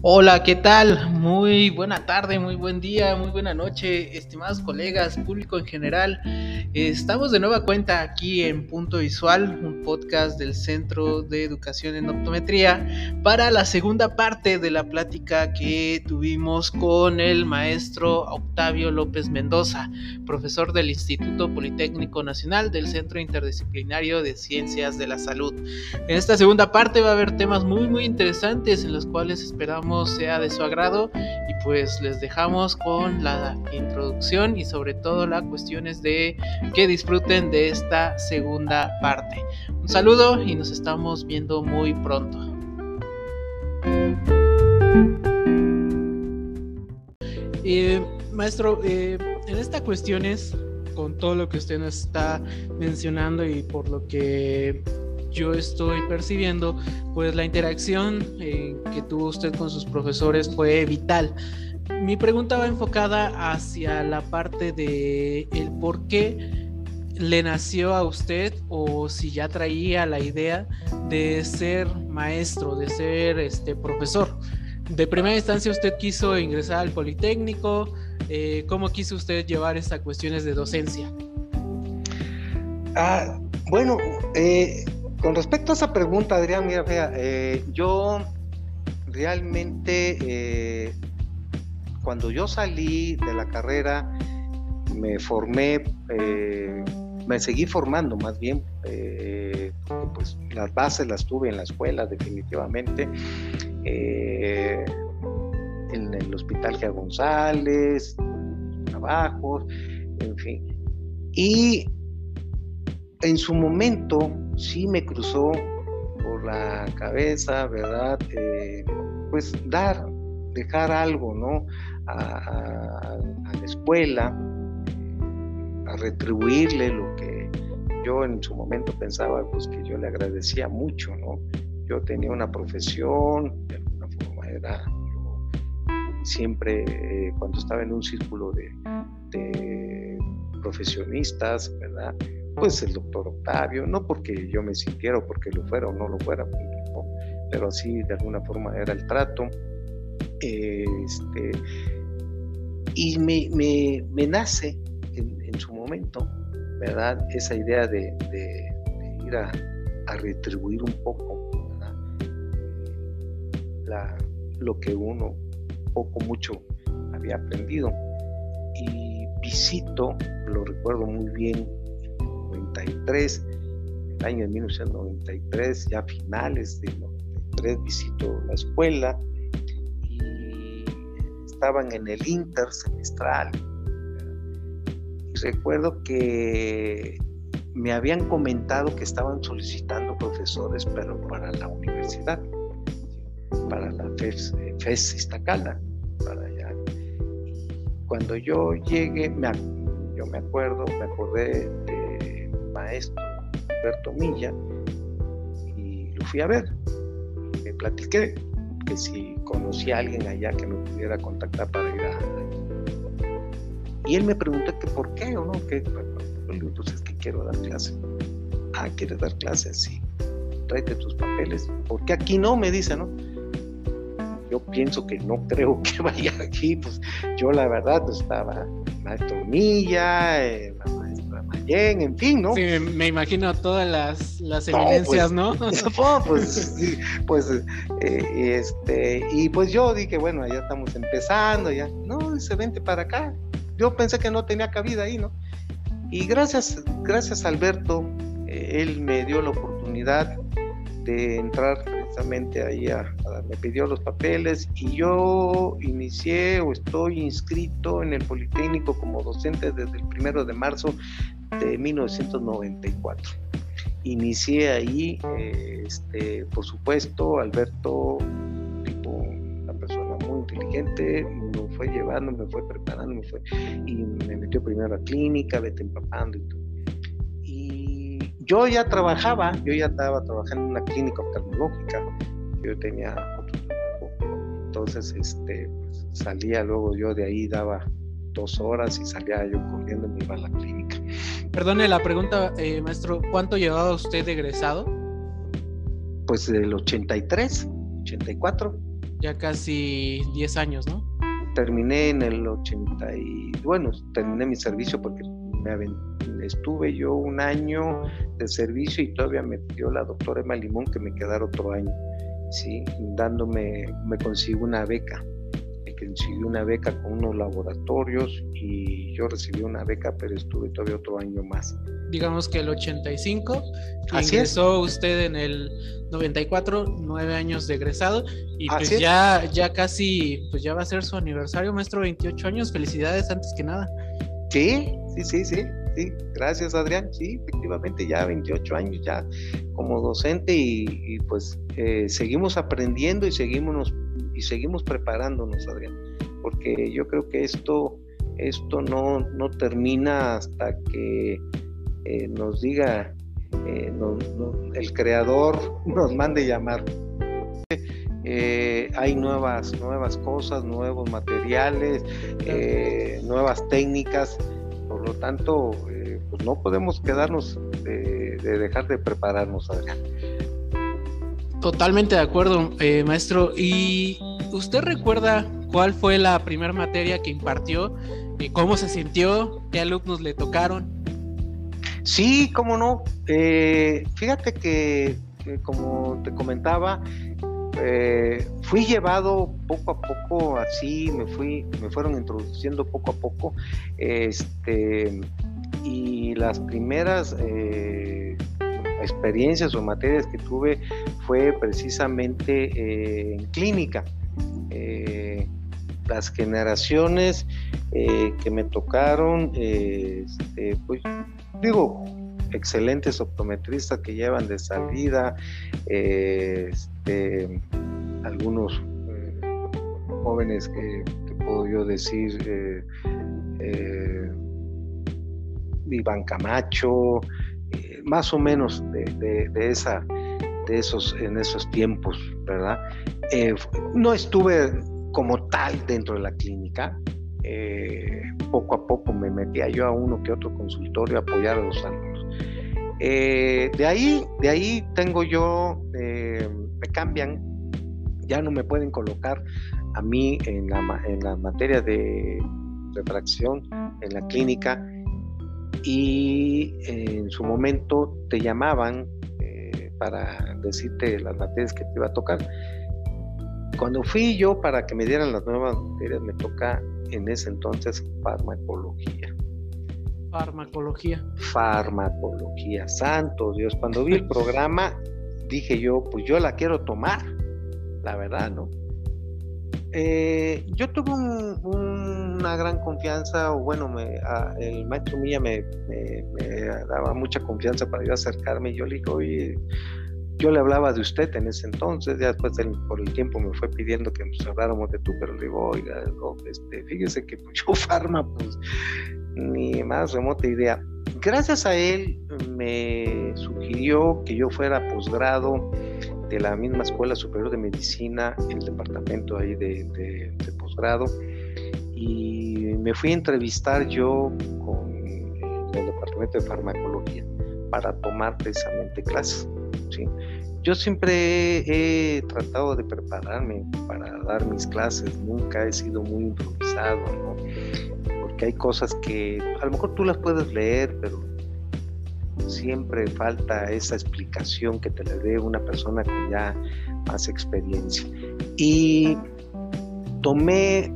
Hola, ¿qué tal? Muy buena tarde, muy buen día, muy buena noche, estimados colegas, público en general. Estamos de nueva cuenta aquí en Punto Visual, un podcast del Centro de Educación en Optometría, para la segunda parte de la plática que tuvimos con el maestro Octavio López Mendoza, profesor del Instituto Politécnico Nacional del Centro Interdisciplinario de Ciencias de la Salud. En esta segunda parte va a haber temas muy, muy interesantes en los cuales esperamos sea de su agrado y pues les dejamos con la introducción y sobre todo las cuestiones de que disfruten de esta segunda parte. Un saludo y nos estamos viendo muy pronto. Eh, maestro, eh, en esta cuestiones, con todo lo que usted nos está mencionando y por lo que yo estoy percibiendo, pues la interacción eh, que tuvo usted con sus profesores fue vital. Mi pregunta va enfocada hacia la parte de el por qué le nació a usted o si ya traía la idea de ser maestro, de ser este profesor. De primera instancia usted quiso ingresar al Politécnico, eh, ¿cómo quiso usted llevar estas cuestiones de docencia? Ah, bueno, eh, con respecto a esa pregunta, Adrián, mira, vea, eh, yo realmente eh, cuando yo salí de la carrera me formé, eh, me seguí formando más bien, pues las bases las tuve en la escuela definitivamente, en el Hospital Gia González, trabajos, en fin. Y en su momento sí me cruzó por la cabeza, ¿verdad? Eh, pues dar, dejar algo, ¿no? A, la escuela, a retribuirle lo que yo en su momento pensaba, pues que yo le agradecía mucho, ¿no? Yo tenía una profesión, de alguna forma era, yo siempre eh, cuando estaba en un círculo de, de profesionistas, ¿verdad? Pues el doctor Octavio, no porque yo me sintiera o porque lo fuera o no lo fuera, pero así de alguna forma era el trato. Este, y me, nace en, su momento, ¿verdad? Esa idea de, ir a, retribuir un poco lo que uno poco, mucho había aprendido. Y visito, lo recuerdo muy bien, 93, el año de 1993, ya finales de 93, visito la escuela y estaban en el intersemestral. Y recuerdo que me habían comentado que estaban solicitando profesores, pero para la universidad, para la FES, FES Iztacala, para allá. Cuando yo llegué, me, yo me acuerdo, me acordé maestro Alberto Milla y lo fui a ver. Me platiqué que si conocía a alguien allá que me pudiera contactar para ir a... Y él me preguntó que por qué o no, que pues es que quiero dar clase. Ah, ¿quieres dar clase? Sí. Tráete tus papeles. porque aquí no? Me dice, ¿no? Yo pienso que no creo que vaya aquí, pues yo la verdad estaba maestro Milla, eh, en fin, ¿no? Sí, me imagino todas las, las eminencias, ¿no? Pues, pues, pues, eh, este, y pues yo dije, bueno, ya estamos empezando, ya, no, dice, vente para acá. Yo pensé que no tenía cabida ahí, ¿no? Y gracias, gracias Alberto, eh, él me dio la oportunidad de entrar precisamente ahí a, me pidió los papeles y yo inicié o estoy inscrito en el Politécnico como docente desde el primero de marzo de 1994. Inicié ahí, este, por supuesto, Alberto, tipo, una persona muy inteligente, me fue llevando, me fue preparando, me fue, y me metió primero a clínica, vete empapando y todo. Yo ya trabajaba, yo ya estaba trabajando en una clínica oftalmológica, yo tenía otro trabajo, entonces este, pues, salía luego yo de ahí, daba dos horas y salía yo corriendo y me iba a la clínica. Perdone la pregunta, eh, maestro, ¿cuánto llevaba usted egresado? Pues del 83, 84. ya casi 10 años, ¿no? Terminé en el 80 y bueno, terminé mi servicio porque me estuve yo un año de servicio y todavía me dio la doctora Emma Limón que me quedara otro año, ¿sí? dándome, me consigo una beca consiguió una beca con unos laboratorios y yo recibí una beca, pero estuve todavía otro año más. Digamos que el 85, Así ingresó usted en el 94, nueve años de egresado y pues ya, ya casi, pues ya va a ser su aniversario, maestro, 28 años, felicidades antes que nada. Sí, sí, sí, sí. Sí, gracias Adrián. Sí, efectivamente ya 28 años ya como docente y, pues eh, seguimos aprendiendo y seguimos y seguimos preparándonos, Adrián, porque yo creo que esto, esto no, no termina hasta que eh, nos diga eh, el creador nos mande llamar. Hay nuevas, nuevas cosas, nuevos materiales, nuevas técnicas, lo tanto, pues no podemos quedarnos de, de, dejar de prepararnos, Adrián. Totalmente de acuerdo, maestro. Y ¿usted recuerda cuál fue la primera materia que impartió? y ¿Cómo se sintió? ¿Qué alumnos le tocaron? Sí, cómo no. Eh, fíjate que, como te comentaba, eh, fui llevado poco a poco, así me fui, me fueron introduciendo poco a poco, este, y las primeras eh, experiencias o materias que tuve fue precisamente en clínica. Eh, las generaciones eh, que me tocaron, este, pues digo, excelentes optometristas que llevan de salida, este, algunos eh, jóvenes que puedo yo decir, Iván Camacho, más o menos de, esa de esos en esos tiempos, ¿verdad? Eh, no estuve como tal dentro de la clínica. Eh, poco a poco me metía yo a uno que otro consultorio a apoyar a los. Eh, de ahí, de ahí tengo yo, me cambian, ya no me pueden colocar a mí en la, materia de refracción en la clínica y en su momento te llamaban para decirte las materias que te iba a tocar cuando fui yo para que me dieran las nuevas materias, me toca en ese entonces farmacología. Farmacología. Farmacología, santo Dios. Cuando vi el programa, dije yo, pues yo la quiero tomar, la verdad, ¿no? Eh, yo tuve una gran confianza, o bueno, me, el maestro Milla me, daba mucha confianza para yo acercarme. Y yo le dije, oye, yo le hablaba de usted en ese entonces, ya después por el tiempo me fue pidiendo que nos habláramos de tú, pero le digo, oiga, este, fíjese que pues, yo farma, pues ni más remota idea. Gracias a él me sugirió que yo fuera posgrado de la misma Escuela Superior de Medicina, el departamento ahí de, posgrado, y me fui a entrevistar yo con el departamento de farmacología para tomar precisamente clases. Yo siempre he, tratado de prepararme para dar mis clases, nunca he sido muy improvisado, Porque hay cosas que a lo mejor tú las puedes leer, pero siempre falta esa explicación que te le dé una persona con ya más experiencia. Y tomé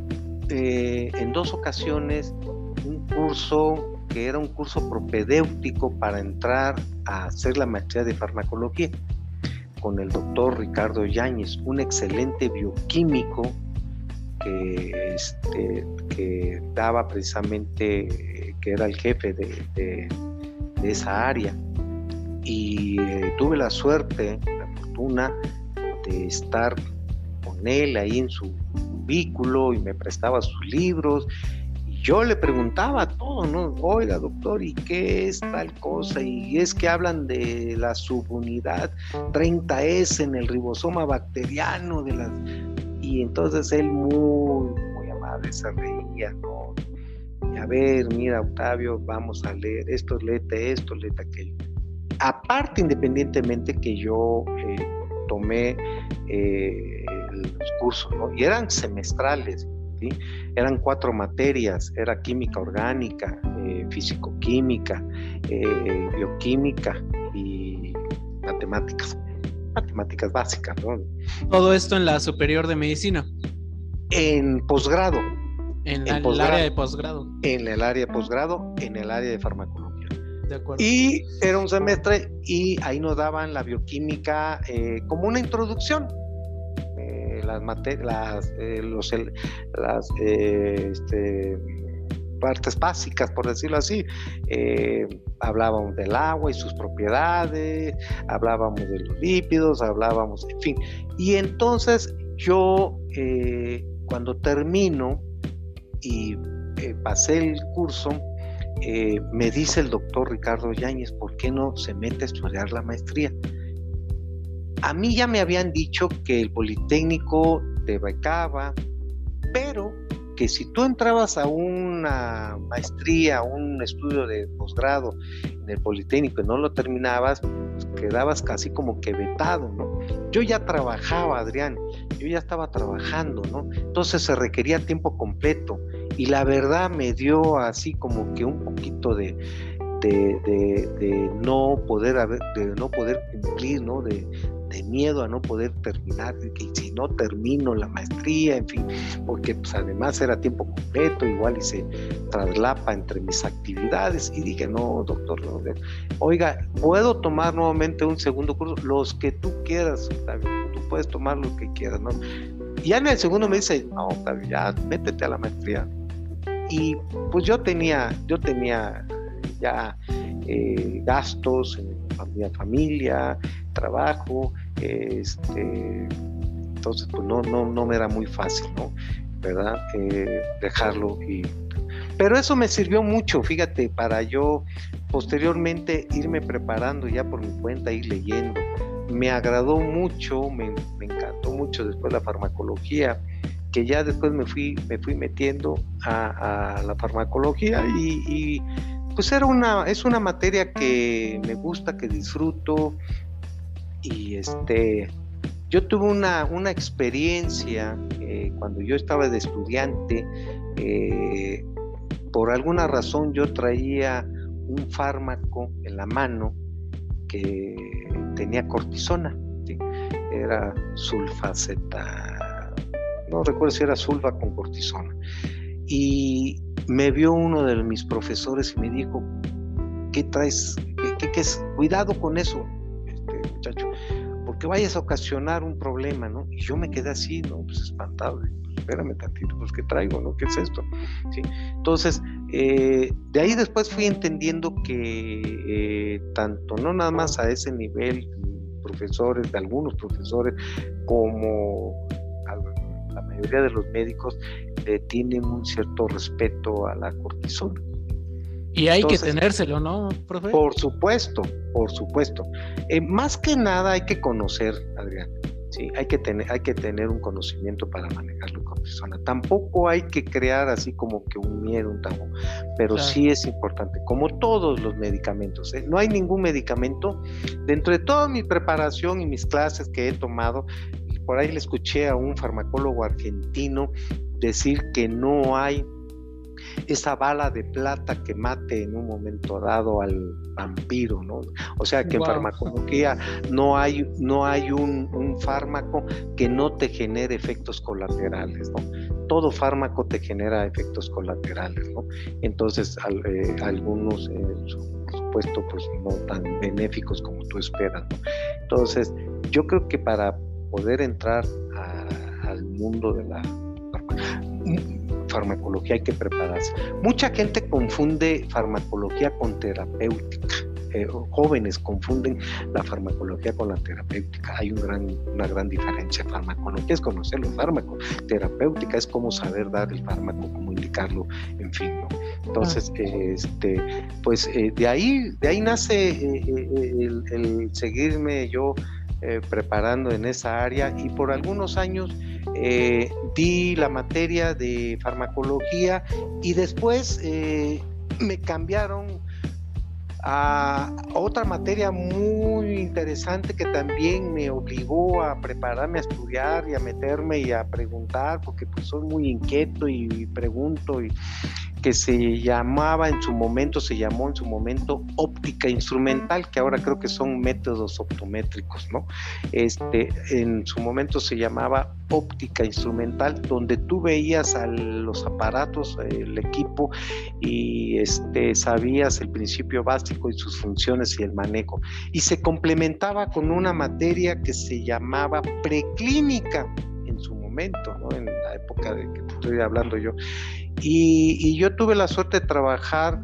eh, en dos ocasiones un curso que era un curso propedéutico para entrar a hacer la maestría de farmacología con el doctor Ricardo Yáñez, un excelente bioquímico que, este, que daba precisamente, que era el jefe de, esa área. Y eh, tuve la suerte, la fortuna de estar con él ahí en su vehículo y me prestaba sus libros yo le preguntaba todo, ¿no? Oiga, doctor, ¿y qué es tal cosa? Y es que hablan de la subunidad 30S en el ribosoma bacteriano de las... Y entonces él muy, muy amable se reía, ¿no? A ver, mira, Octavio, vamos a leer esto, léete esto, léete aquello. Aparte, independientemente que yo eh, tomé eh, los cursos, ¿no? Y eran semestrales, ¿sí? Eran cuatro materias, era química orgánica, eh, físico-química, eh, bioquímica y matemáticas, matemáticas básicas, ¿no? Todo esto en la superior de medicina. En posgrado. En, el área de posgrado. En el área de posgrado, en el área de farmacología. De acuerdo. Y era un semestre y ahí nos daban la bioquímica eh, como una introducción. Eh, las, las, eh, los, las este, partes básicas, por decirlo así. hablábamos del agua y sus propiedades, hablábamos de los lípidos, hablábamos, en fin. Y entonces yo, cuando termino, y eh, pasé el curso, eh, me dice el doctor Ricardo Yáñez, ¿por qué no se mete a estudiar la maestría? A mí ya me habían dicho que el Politécnico te becaba, pero que si tú entrabas a una maestría, a un estudio de posgrado en el Politécnico y no lo terminabas, pues quedabas casi como que vetado, ¿no? Yo ya trabajaba, Adrián, yo ya estaba trabajando, ¿no? Entonces se requería tiempo completo y la verdad me dio así como que un poquito de, de, no poder haber, de no poder cumplir, ¿no? Miedo a no poder terminar, que si no termino la maestría, en fin, porque pues además era tiempo completo, igual y se traslapa entre mis actividades y dije, no, doctor, no, oiga, ¿puedo tomar nuevamente un segundo curso? Los que tú quieras, tú puedes tomar lo que quieras, ¿no? Y ya en el segundo me dice, no, Octavio, ya métete a la maestría. Y pues yo tenía, yo tenía ya eh, gastos en mi familia, trabajo, este, entonces pues no, no, no me era muy fácil, ¿no? ¿Verdad? Eh, dejarlo y... Pero eso me sirvió mucho, fíjate, para yo posteriormente irme preparando ya por mi cuenta, ir leyendo. Me agradó mucho, me, me encantó mucho después la farmacología que ya después me fui, me fui metiendo a, la farmacología y, pues era una, es una materia que me gusta, que disfruto y este, yo tuve una, una experiencia eh, cuando yo estaba de estudiante, eh, por alguna razón yo traía un fármaco en la mano que tenía cortisona, era sulfaceta no recuerdo si era sulfa con cortisona. Y me vio uno de mis profesores y me dijo, ¿qué traes? ¿Qué, es? Cuidado con eso, muchacho, porque vayas a ocasionar un problema, ¿no? Y yo me quedé así, ¿no? Pues espantado. Pues, espérame tantito, pues ¿qué traigo, no? ¿Qué es esto? ¿Sí? Entonces, eh, de ahí después fui entendiendo que eh, tanto, no nada más a ese nivel, profesores, de algunos profesores, como la mayoría de los médicos eh, tienen un cierto respeto a la cortisona. Y hay que tenérselo, ¿no, profe? Por supuesto, por supuesto. Eh, más que nada hay que conocer, Adrián. Sí, hay que tener, hay que tener un conocimiento para manejar la cortisona. Tampoco hay que crear así como que un miedo, un tabú, pero sí es importante, como todos los medicamentos. ¿eh? No hay ningún medicamento dentro de toda mi preparación y mis clases que he tomado por ahí le escuché a un farmacólogo argentino decir que no hay esa bala de plata que mate en un momento dado al vampiro, ¿no? O sea que en farmacología no hay, no hay un, fármaco que no te genere efectos colaterales, ¿no? Todo fármaco te genera efectos colaterales, ¿no? Entonces eh, algunos, eh, por supuesto, pues no tan benéficos como tú esperas, ¿no? Entonces yo creo que para poder entrar al mundo de la farmacología hay que prepararse. Mucha gente confunde farmacología con terapéutica. Eh, jóvenes confunden la farmacología con la terapéutica. Hay un gran, una gran diferencia. Farmacología es conocer los fármacos. Terapéutica es cómo saber dar el fármaco, cómo indicarlo, en fin. Entonces, este, pues eh, de ahí, de ahí nace eh, el seguirme yo eh, preparando en esa área y por algunos años eh, di la materia de farmacología y después eh, me cambiaron a otra materia muy interesante que también me obligó a prepararme a estudiar y a meterme y a preguntar, porque pues soy muy inquieto y pregunto y que se llamaba en su momento, se llamó en su momento óptica instrumental, que ahora creo que son métodos optométricos, ¿no? Este, en su momento se llamaba óptica instrumental, donde tú veías a los aparatos, el equipo, y este, sabías el principio básico y sus funciones y el manejo. Y se complementaba con una materia que se llamaba preclínica en la época de que estoy hablando yo. Y, yo tuve la suerte de trabajar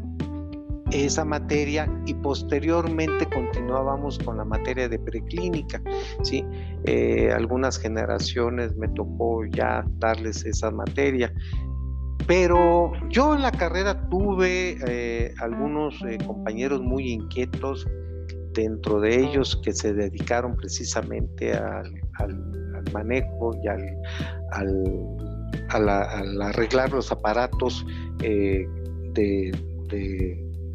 esa materia y posteriormente continuábamos con la materia de preclínica. ¿sí? Eh, algunas generaciones me tocó ya darles esa materia. Pero yo en la carrera tuve eh, algunos eh, compañeros muy inquietos, dentro de ellos que se dedicaron precisamente al, manejo y al al, arreglar los aparatos eh, de,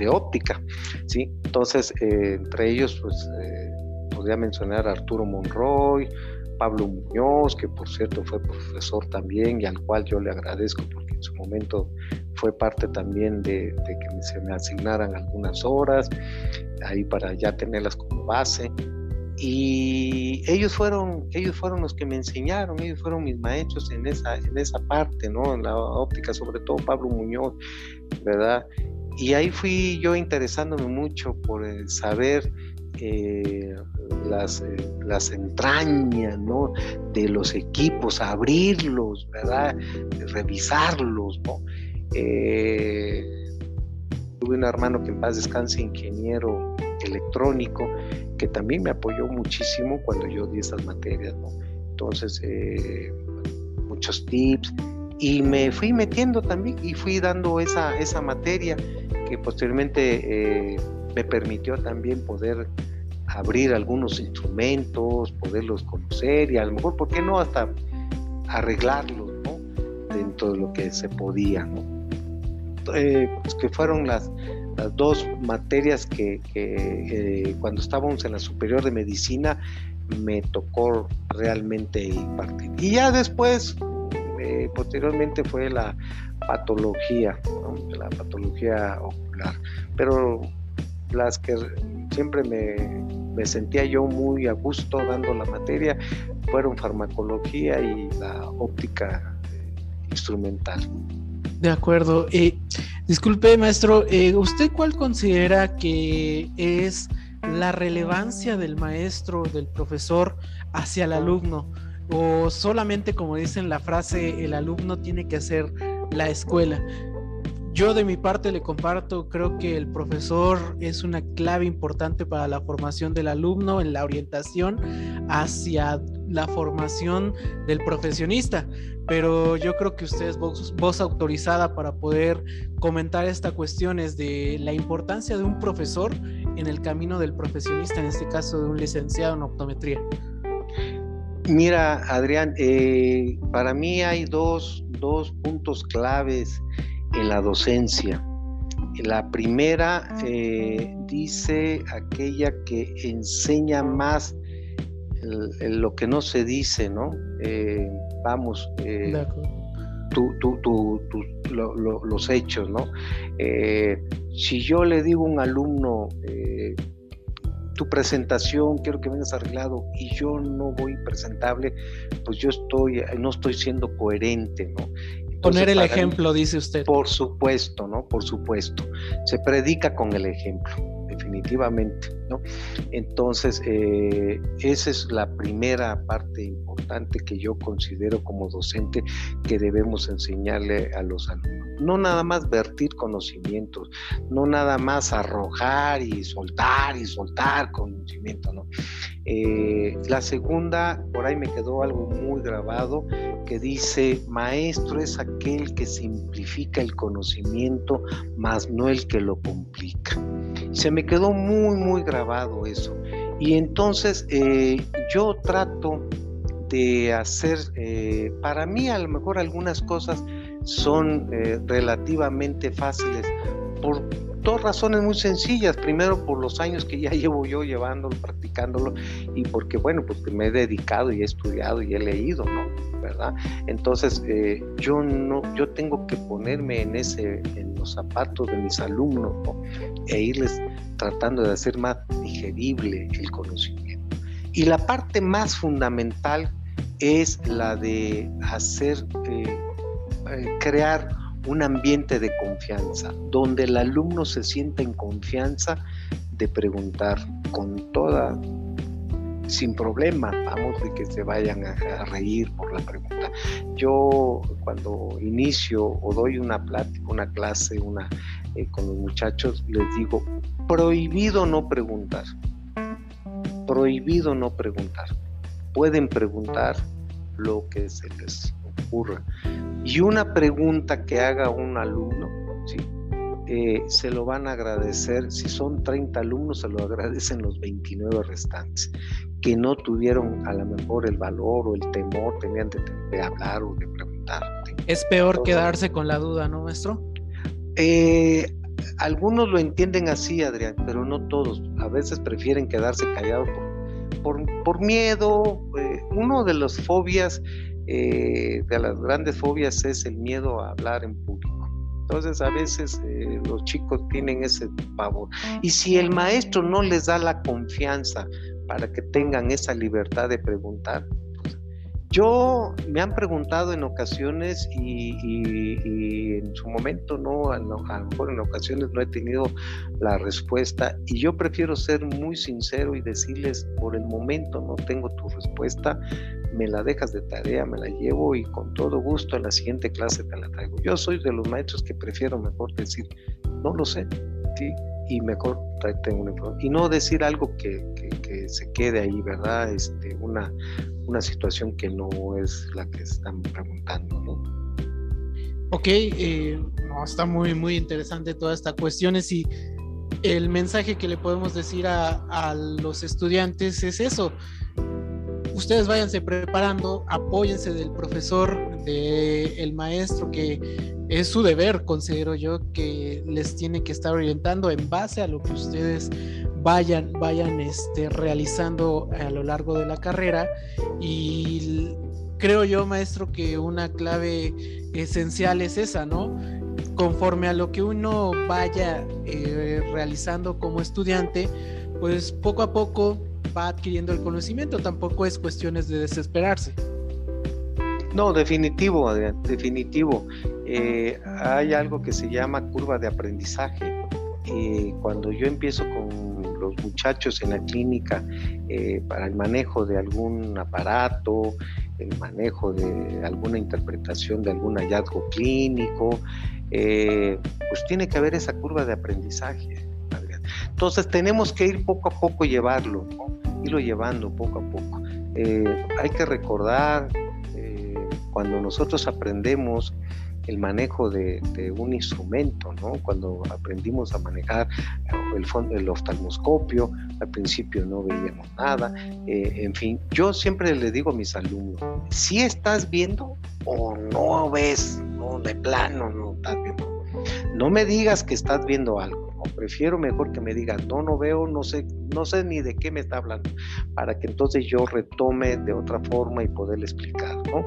óptica, ¿sí? Entonces, eh, entre ellos, pues, eh, podría mencionar a Arturo Monroy, Pablo Muñoz, que por cierto fue profesor también y al cual yo le agradezco porque en su momento fue parte también de, de que se me asignaran algunas horas ahí para ya tenerlas como base y ellos fueron ellos fueron los que me enseñaron ellos fueron mis maestros en esa en esa parte no en la óptica sobre todo Pablo Muñoz verdad y ahí fui yo interesándome mucho por saber eh, las, eh, las entrañas ¿no? de los equipos, abrirlos, ¿verdad? revisarlos. ¿no? Eh, tuve un hermano que en paz descanse, ingeniero electrónico, que también me apoyó muchísimo cuando yo di esas materias, ¿no? Entonces, eh, muchos tips y me fui metiendo también y fui dando esa, esa materia que posteriormente eh, me permitió también poder abrir algunos instrumentos, poderlos conocer y a lo mejor, ¿por qué no? Hasta arreglarlos, ¿no? Dentro de lo que se podía, ¿no? Eh, pues que fueron las, las dos materias que, eh, cuando estábamos en la superior de medicina me tocó realmente impartir. Y ya después, eh, posteriormente fue la patología, la patología ocular. Pero las que siempre me, me, sentía yo muy a gusto dando la materia fueron farmacología y la óptica eh, instrumental. De acuerdo. Eh, disculpe, maestro, eh, ¿usted cuál considera que es la relevancia del maestro, del profesor hacia el alumno? ¿O solamente, como dicen la frase, el alumno tiene que hacer la escuela? Yo de mi parte le comparto, creo que el profesor es una clave importante para la formación del alumno en la orientación hacia la formación del profesionista, pero yo creo que usted es voz, autorizada para poder comentar estas cuestiones de la importancia de un profesor en el camino del profesionista, en este caso de un licenciado en optometría. Mira, Adrián, eh, para mí hay dos, dos puntos claves en la docencia. La primera eh, dice aquella que enseña más lo que no se dice, ¿no? Eh, vamos, eh, los hechos, ¿no? si yo le digo a un alumno, tu presentación, quiero que vengas arreglado y yo no voy presentable, pues yo estoy, no estoy siendo coherente, ¿no? Poner el ejemplo, dice usted. Por supuesto, ¿no? Por supuesto. Se predica con el ejemplo, definitivamente, ¿no? Entonces, eh, esa es la primera parte importante que yo considero como docente que debemos enseñarle a los alumnos. No nada más vertir conocimientos, no nada más arrojar y soltar y soltar conocimiento, ¿no? Eh, la segunda, por ahí me quedó algo muy grabado, que dice, maestro es aquel que simplifica el conocimiento, más no el que lo complica. Se me quedó muy, muy grabado eso. Y entonces eh, yo trato de hacer, eh, para mí a lo mejor algunas cosas son relativamente fáciles por dos razones muy sencillas. Primero, por los años que ya llevo yo llevándolo, practicándolo, y porque, bueno, pues me he dedicado y he estudiado y he leído, ¿no? ¿Verdad? Entonces, eh, yo no, yo tengo que ponerme en ese, en los zapatos de mis alumnos, ¿no? E irles tratando de hacer más digerible el conocimiento. Y la parte más fundamental es la de hacer, eh, eh, crear un ambiente de confianza, donde el alumno se sienta en confianza de preguntar con toda, sin problema, vamos, de que se vayan a, reír por la pregunta. Yo cuando inicio o doy una plática, una clase, una eh, con los muchachos, les digo, prohibido no preguntar, prohibido no preguntar. Pueden preguntar lo que se les ocurra y una pregunta que haga un alumno, ¿sí? Eh, se lo van a agradecer, si son 30 alumnos, se lo agradecen los 29 restantes, que no tuvieron a lo mejor el valor o el temor, tenían de, hablar o de preguntar. Es peor quedarse con la duda, ¿no, maestro? Eh, algunos lo entienden así, Adrián, pero no todos. A veces prefieren quedarse callados por, por, miedo. Eh, uno de las fobias eh, de las grandes fobias es el miedo a hablar en público. Entonces a veces eh, los chicos tienen ese pavor. Y si el maestro no les da la confianza para que tengan esa libertad de preguntar, yo me han preguntado en ocasiones y, en su momento no, a lo mejor en ocasiones no he tenido la respuesta y yo prefiero ser muy sincero y decirles por el momento no tengo tu respuesta, me la dejas de tarea, me la llevo y con todo gusto en la siguiente clase te la traigo. Yo soy de los maestros que prefiero mejor decir no lo sé, ¿sí? Y mejor traerte una y no decir algo que, se quede ahí, ¿verdad? Este, una, una situación que no es la que están preguntando, ¿no? Ok, eh, está muy, muy interesante toda esta cuestión. Y el mensaje que le podemos decir a, a los estudiantes es eso. Ustedes váyanse preparando, apóyense del profesor, del maestro, que es su deber, considero yo, que les tiene que estar orientando en base a lo que ustedes vayan, vayan este, realizando a lo largo de la carrera. Y creo yo, maestro, que una clave esencial es esa, ¿no? Conforme a lo que uno vaya eh, realizando como estudiante, pues poco a poco va adquiriendo el conocimiento, tampoco es cuestiones de desesperarse. No, definitivo, Adrián, definitivo. Eh, hay algo que se llama curva de aprendizaje. Eh, cuando yo empiezo con los muchachos en la clínica eh, para el manejo de algún aparato, el manejo de alguna interpretación de algún hallazgo clínico, pues tiene que haber esa curva de aprendizaje. Entonces tenemos que ir poco a poco llevarlo, irlo llevando poco a poco. hay que recordar cuando nosotros aprendemos el manejo de, un instrumento, ¿no? Cuando aprendimos a manejar el, el oftalmoscopio, al principio no veíamos nada, eh, en fin, yo siempre le digo a mis alumnos, si estás viendo o no ves, no, de plano no estás viendo, no me digas que estás viendo algo, prefiero mejor que me digan, no, no veo, no sé, no sé ni de qué me está hablando, para que entonces yo retome de otra forma y poderle explicar, ¿no?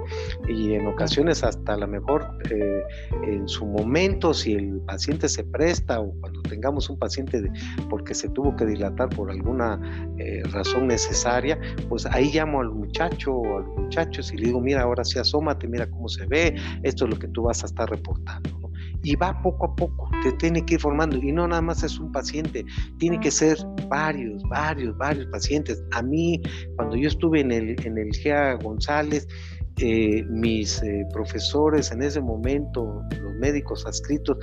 Y en ocasiones hasta a lo mejor eh, en su momento, si el paciente se presta o cuando tengamos un paciente porque se tuvo que dilatar por alguna eh, razón necesaria, pues ahí llamo al muchacho o a los muchachos y le digo, mira, ahora sí asómate, mira cómo se ve, esto es lo que tú vas a estar reportando y va poco a poco, te tiene que ir formando y no nada más es un paciente, tiene que ser varios, varios, varios pacientes. A mí, cuando yo estuve en el, en el GEA González, eh, mis eh, profesores en ese momento, los médicos adscritos,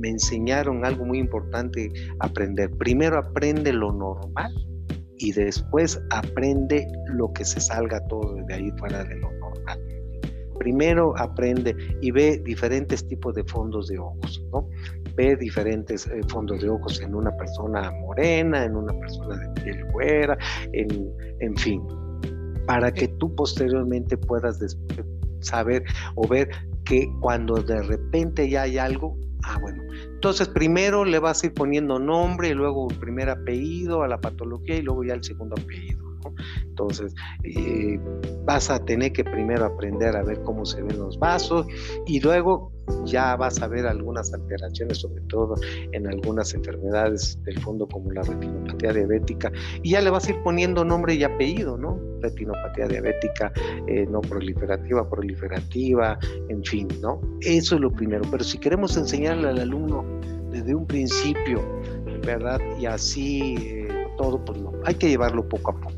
me enseñaron algo muy importante aprender. Primero aprende lo normal y después aprende lo que se salga todo de ahí fuera de lo normal primero aprende y ve diferentes tipos de fondos de ojos, ¿no? Ve diferentes eh, fondos de ojos en una persona morena, en una persona de piel güera, en, en fin, para que tú posteriormente puedas saber o ver que cuando de repente ya hay algo, ah, bueno, entonces primero le vas a ir poniendo nombre y luego el primer apellido a la patología y luego ya el segundo apellido. Entonces, eh, vas a tener que primero aprender a ver cómo se ven los vasos y luego ya vas a ver algunas alteraciones, sobre todo en algunas enfermedades del fondo como la retinopatía diabética, y ya le vas a ir poniendo nombre y apellido, ¿no? Retinopatía diabética eh, no proliferativa, proliferativa, en fin, ¿no? Eso es lo primero, pero si queremos enseñarle al alumno desde un principio, ¿verdad? Y así eh, todo, pues no, hay que llevarlo poco a poco.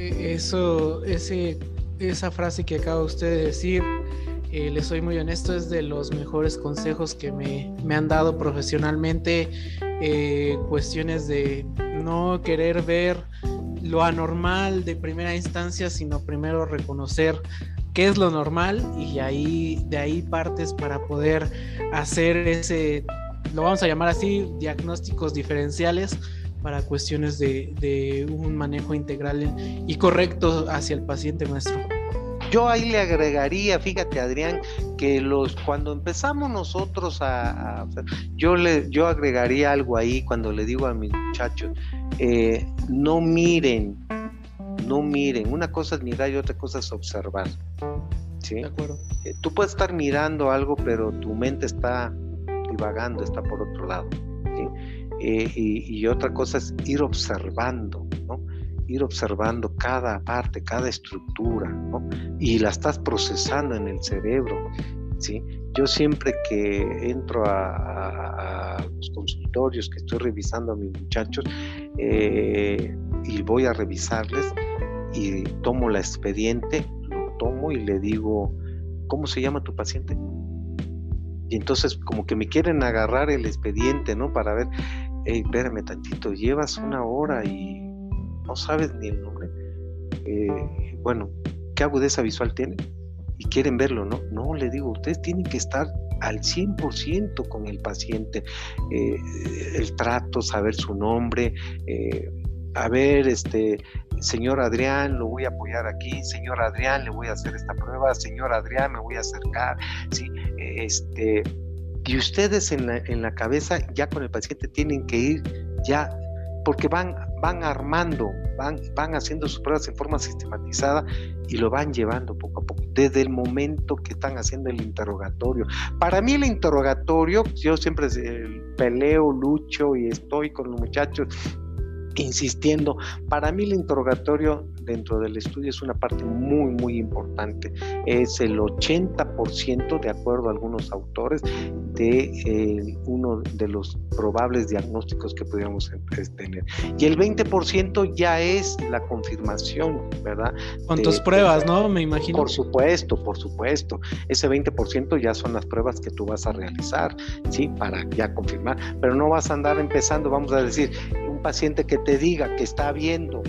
Eh, eso, ese, esa frase que acaba usted de decir, eh, le soy muy honesto, es de los mejores consejos que me, han dado profesionalmente. Eh, cuestiones de no querer ver lo anormal de primera instancia, sino primero reconocer qué es lo normal y ahí de ahí partes para poder hacer ese, lo vamos a llamar así, diagnósticos diferenciales para cuestiones de, un manejo integral y correcto hacia el paciente nuestro. Yo ahí le agregaría, fíjate Adrián, que los cuando empezamos nosotros a, yo le yo agregaría algo ahí cuando le digo a mis muchachos, eh, no miren, no miren. Una cosa es mirar y otra cosa es observar. ¿sí? De acuerdo. Eh, tú puedes estar mirando algo, pero tu mente está divagando, está por otro lado. ¿sí? Eh, y, otra cosa es ir observando, ¿no? ir observando cada parte, cada estructura, ¿no? y la estás procesando en el cerebro. ¿sí? Yo siempre que entro a, los consultorios, que estoy revisando a mis muchachos, eh, y voy a revisarles, y tomo la expediente, lo tomo y le digo, ¿cómo se llama tu paciente? Y entonces como que me quieren agarrar el expediente, ¿no? Para ver, hey, espérame tantito, llevas una hora y no sabes ni el nombre. Eh, bueno, ¿qué agudeza visual tiene? Y quieren verlo, ¿no? No, le digo, ustedes tienen que estar al 100% con el paciente, eh, el trato, saber su nombre, eh, a ver, este, señor Adrián, lo voy a apoyar aquí, señor Adrián, le voy a hacer esta prueba, señor Adrián, me voy a acercar, ¿sí? Este, y ustedes en la, en la cabeza ya con el paciente tienen que ir ya porque van, van armando, van, van haciendo sus pruebas en forma sistematizada y lo van llevando poco a poco, desde el momento que están haciendo el interrogatorio. Para mí el interrogatorio, yo siempre peleo, lucho y estoy con los muchachos insistiendo. Para mí el interrogatorio dentro del estudio es una parte muy, muy importante. Es el 80%, de acuerdo a algunos autores, de eh, uno de los probables diagnósticos que podríamos tener. Y el 20% ya es la confirmación, ¿verdad? Con tus pruebas, ¿no? Me imagino. Por supuesto, por supuesto. Ese 20% ya son las pruebas que tú vas a realizar, ¿sí? Para ya confirmar. Pero no vas a andar empezando, vamos a decir, paciente que te diga que está viendo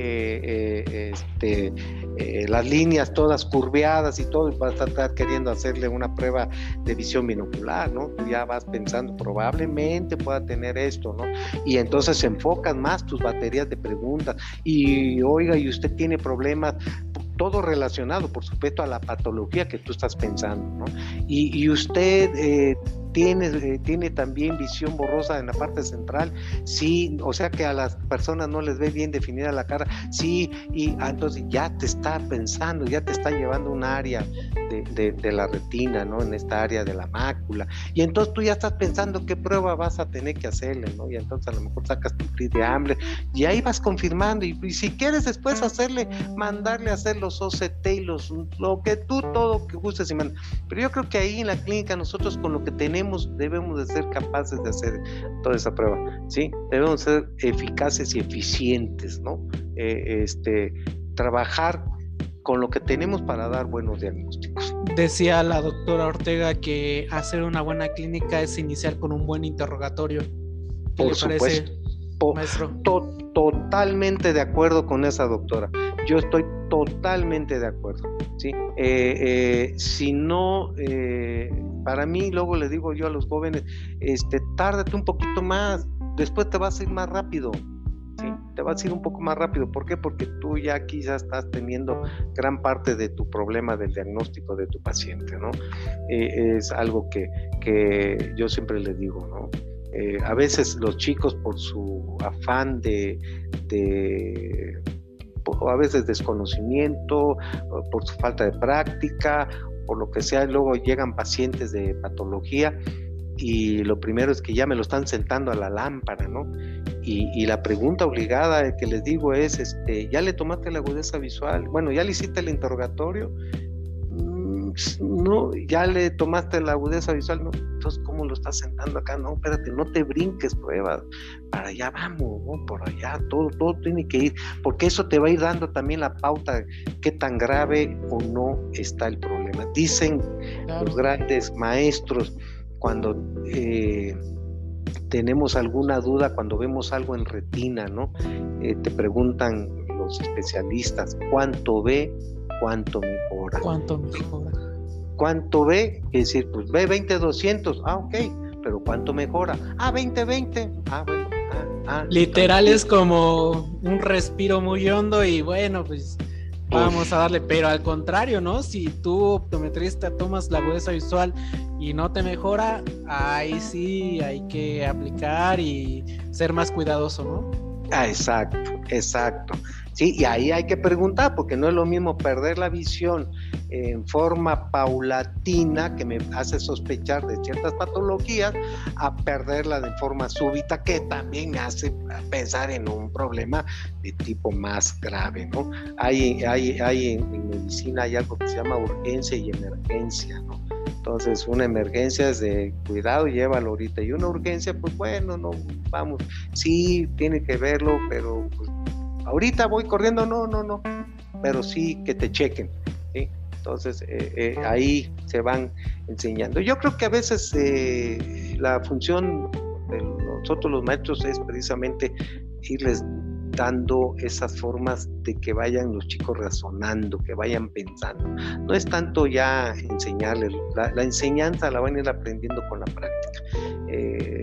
eh, eh, este, eh, las líneas todas curveadas y todo, y vas a estar queriendo hacerle una prueba de visión binocular, ¿no? Tú ya vas pensando, probablemente pueda tener esto, ¿no? Y entonces enfocan más tus baterías de preguntas. Y oiga, y usted tiene problemas, todo relacionado, por supuesto, a la patología que tú estás pensando, ¿no? Y, y usted tiene, eh, tiene también visión borrosa en la parte central, sí, o sea que a las personas no les ve bien definida la cara, sí, y ah, entonces ya te está pensando, ya te está llevando un área de, de, la retina, ¿no? En esta área de la mácula, y entonces tú ya estás pensando qué prueba vas a tener que hacerle, ¿no? Y entonces a lo mejor sacas tu PRI de hambre, y ahí vas confirmando, y, si quieres después hacerle, mandarle a hacer los OCT y los, lo que tú todo que gustes y mandas. Pero yo creo que ahí en la clínica nosotros con lo que tenemos debemos de ser capaces de hacer toda esa prueba, ¿sí? Debemos ser eficaces y eficientes, ¿no? Eh, este, trabajar con lo que tenemos para dar buenos diagnósticos. Decía la doctora Ortega que hacer una buena clínica es iniciar con un buen interrogatorio. Por supuesto. maestro? totalmente de acuerdo con esa doctora. Yo estoy totalmente de acuerdo. ¿sí? Eh, eh, si no para mí, luego le digo yo a los jóvenes, este, tárdate un poquito más, después te vas a ir más rápido. te vas a ir un poco más rápido. ¿Por qué? Porque tú ya quizás estás teniendo gran parte de tu problema del diagnóstico de tu paciente, ¿no? Eh, es algo que, que, yo siempre les digo, ¿no? Eh, a veces los chicos por su afán de, de a veces desconocimiento, por su falta de práctica, por lo que sea, luego llegan pacientes de patología y lo primero es que ya me lo están sentando a la lámpara, ¿no? Y, la pregunta obligada que les digo es, este, ¿ya le tomaste la agudeza visual? Bueno, ¿ya le hiciste el interrogatorio? No, ¿ya le tomaste la agudeza visual? No, entonces, ¿cómo lo estás sentando acá? No, espérate, no te brinques, prueba, para allá vamos, ¿no? por allá, todo, todo tiene que ir, porque eso te va a ir dando también la pauta qué tan grave o no está el problema. Dicen los grandes maestros, cuando eh, tenemos alguna duda, cuando vemos algo en retina, ¿no? Eh, te preguntan los especialistas, ¿cuánto ve? ¿Cuánto mejora? ¿Cuánto mejora? ¿Cuánto ve? Es decir, pues ve 20-200, ah, ok, pero ¿cuánto mejora? Ah, 20-20, ah, bueno. Ah, ah, Literal es como un respiro muy hondo y bueno, pues Vamos a darle, pero al contrario, ¿no? Si tú, optometrista, tomas la agudeza visual y no te mejora, ahí sí hay que aplicar y ser más cuidadoso, ¿no? Ah, exacto, exacto. Sí, y ahí hay que preguntar, porque no es lo mismo perder la visión en forma paulatina, que me hace sospechar de ciertas patologías, a perderla de forma súbita, que también me hace pensar en un problema de tipo más grave, ¿no? Hay, hay, hay en, medicina hay algo que se llama urgencia y emergencia, ¿no? Entonces, una emergencia es de cuidado, llévalo ahorita. Y una urgencia, pues bueno, no, vamos, sí, tiene que verlo, pero pues, ahorita voy corriendo, no, no, no, pero sí que te chequen. Entonces eh, eh, ahí se van enseñando. Yo creo que a veces eh, la función de nosotros los maestros es precisamente irles dando esas formas de que vayan los chicos razonando, que vayan pensando. No es tanto ya enseñarles, la, la enseñanza la van a ir aprendiendo con la práctica,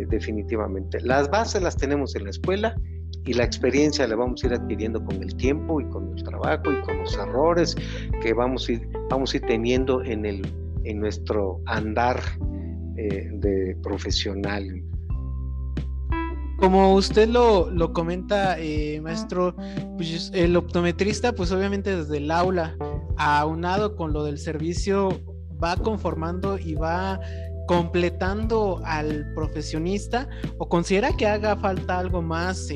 definitivamente. Las bases las tenemos en la escuela, y la experiencia la vamos a ir adquiriendo con el tiempo y con el trabajo y con los errores que vamos a ir, vamos a ir teniendo en, el, en nuestro andar eh, de profesional. Como usted lo, lo comenta, eh, maestro, pues el optometrista, pues obviamente desde el aula, aunado con lo del servicio, va conformando y va completando al profesionista o considera que haga falta algo más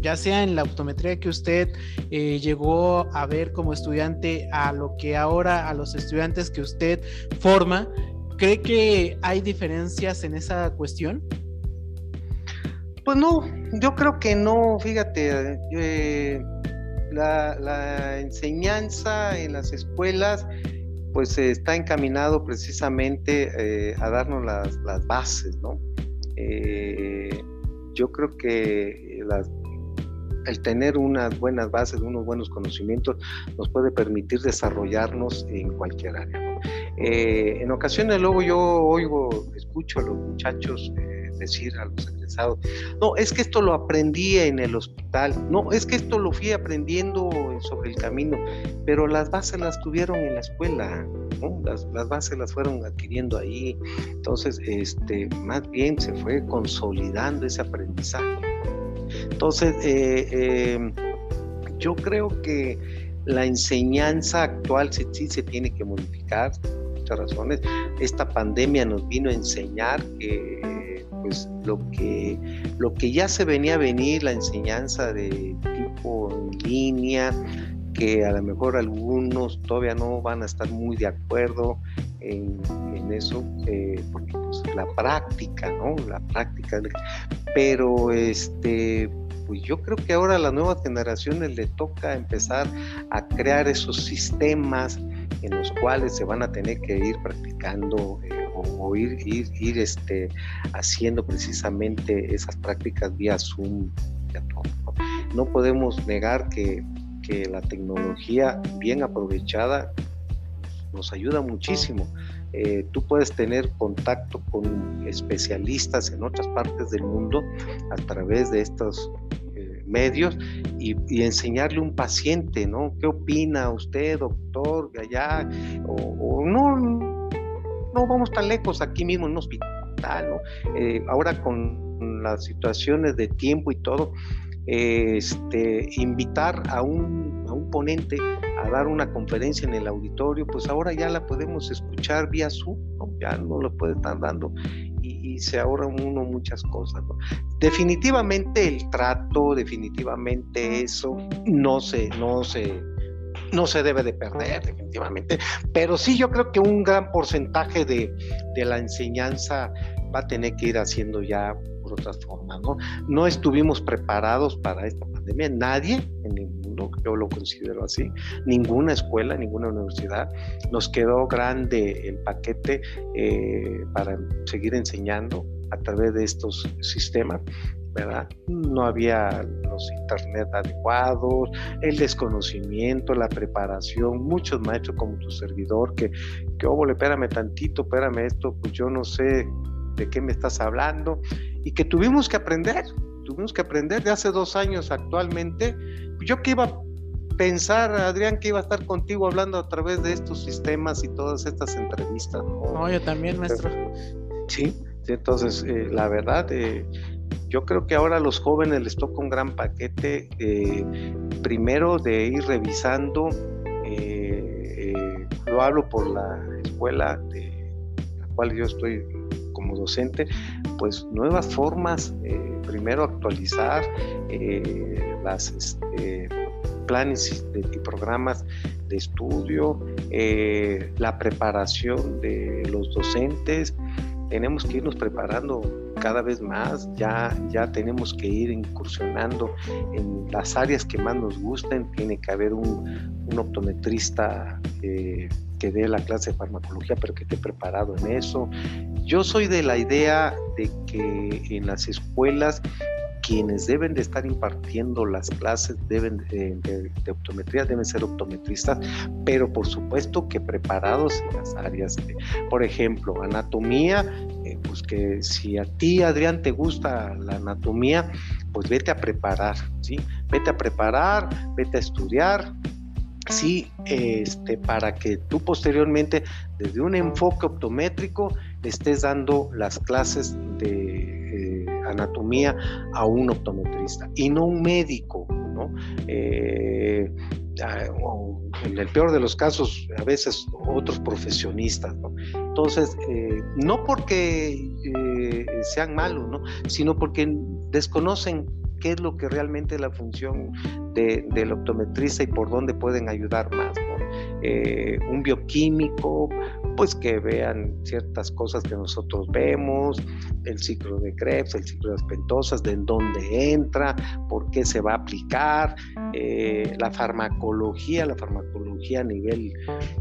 ya sea en la optometría que usted eh, llegó a ver como estudiante a lo que ahora a los estudiantes que usted forma, ¿cree que hay diferencias en esa cuestión? Pues no, yo creo que no, fíjate, eh, la enseñanza en las escuelas pues está encaminado precisamente eh, a darnos las, bases, ¿no? Eh, yo creo que el tener unas buenas bases, unos buenos conocimientos, nos puede permitir desarrollarnos en cualquier área. Eh, en ocasiones luego yo oigo, escucho a los muchachos decir a los egresados, no, es que esto lo aprendí en el hospital, no, es que esto lo fui aprendiendo sobre el camino, pero las bases las tuvieron en la escuela, las, las, bases las fueron adquiriendo ahí, entonces, este, más bien se fue consolidando ese aprendizaje. Entonces, eh, em, yo creo que la enseñanza actual sí, sí se tiene que modificar, razones. Esta pandemia nos vino a enseñar que pues lo que, lo que ya se venía a venir, la enseñanza de tipo en línea, que a lo mejor algunos todavía no van a estar muy de acuerdo en, eso, eh, porque pues, la práctica, ¿no? La práctica, pero este, pues yo creo que ahora a las nuevas generaciones le toca empezar a crear esos sistemas en los cuales se van a tener que ir practicando eh, o, ir, ir, ir este, haciendo precisamente esas prácticas vía Zoom. ¿no? podemos negar que, que, la tecnología bien aprovechada nos ayuda muchísimo. Eh, tú puedes tener contacto con especialistas en otras partes del mundo a través de estos eh, medios y, enseñarle a un paciente, ¿no? ¿Qué opina usted, doctor, allá? O, no, no vamos tan lejos, aquí mismo en un hospital, ¿no? Eh, ahora con las situaciones de tiempo y todo, este, invitar a un, a un ponente a dar una conferencia en el auditorio, pues ahora ya la podemos escuchar vía Zoom, ya no lo puede estar dando y, se ahorra uno muchas cosas. Definitivamente el trato, definitivamente eso no se, no se, no se debe de perder, definitivamente. Pero sí yo creo que un gran porcentaje de, de la enseñanza va a tener que ir haciendo ya por otras formas, ¿no? No estuvimos preparados para esta pandemia, nadie en mundo, yo lo considero así, ninguna escuela, ninguna universidad, nos quedó grande el paquete eh, para seguir enseñando a través de estos sistemas. ¿Verdad? No había los internet adecuados, el desconocimiento, la preparación, muchos maestros como tu servidor que, que, oh, espérame tantito, espérame esto, pues yo no sé de qué me estás hablando y que tuvimos que aprender, tuvimos que aprender de hace dos años actualmente. Yo que iba a pensar, Adrián, que iba a estar contigo hablando a través de estos sistemas y todas estas entrevistas. No, yo también, maestro. Sí, entonces, eh, la verdad, eh, yo creo que ahora a los jóvenes les toca un gran paquete, eh, primero de ir revisando, lo hablo por la escuela de la cual yo estoy como docente, pues nuevas formas, eh, primero actualizar eh, las este, planes y programas de estudio, eh, la preparación de los docentes, tenemos que irnos preparando cada vez más, ya, ya tenemos que ir incursionando en las áreas que más nos gusten, tiene que haber un, un optometrista que dé la clase de farmacología, pero que esté preparado en eso. Yo soy de la idea de que en las escuelas quienes deben de estar impartiendo las clases deben de, optometría deben ser optometristas, pero por supuesto que preparados en las áreas, por ejemplo, anatomía, eh, pues que si a ti, Adrián, te gusta la anatomía, pues vete a preparar, ¿sí? Vete a preparar, vete a estudiar, sí, este, para que tú posteriormente, desde un enfoque optométrico, estés dando las clases de anatomía a un optometrista y no un médico, ¿no? Eh, en el peor de los casos, a veces otros profesionistas, ¿no? Entonces, eh, no porque sean malos, ¿no? Sino porque desconocen qué es lo que realmente es la función del optometrista y por dónde pueden ayudar más. Eh, un bioquímico, pues que vean ciertas cosas que nosotros vemos, el ciclo de Krebs, el ciclo de las pentosas, de en dónde entra, por qué se va a aplicar, eh, la farmacología, la farmacología a nivel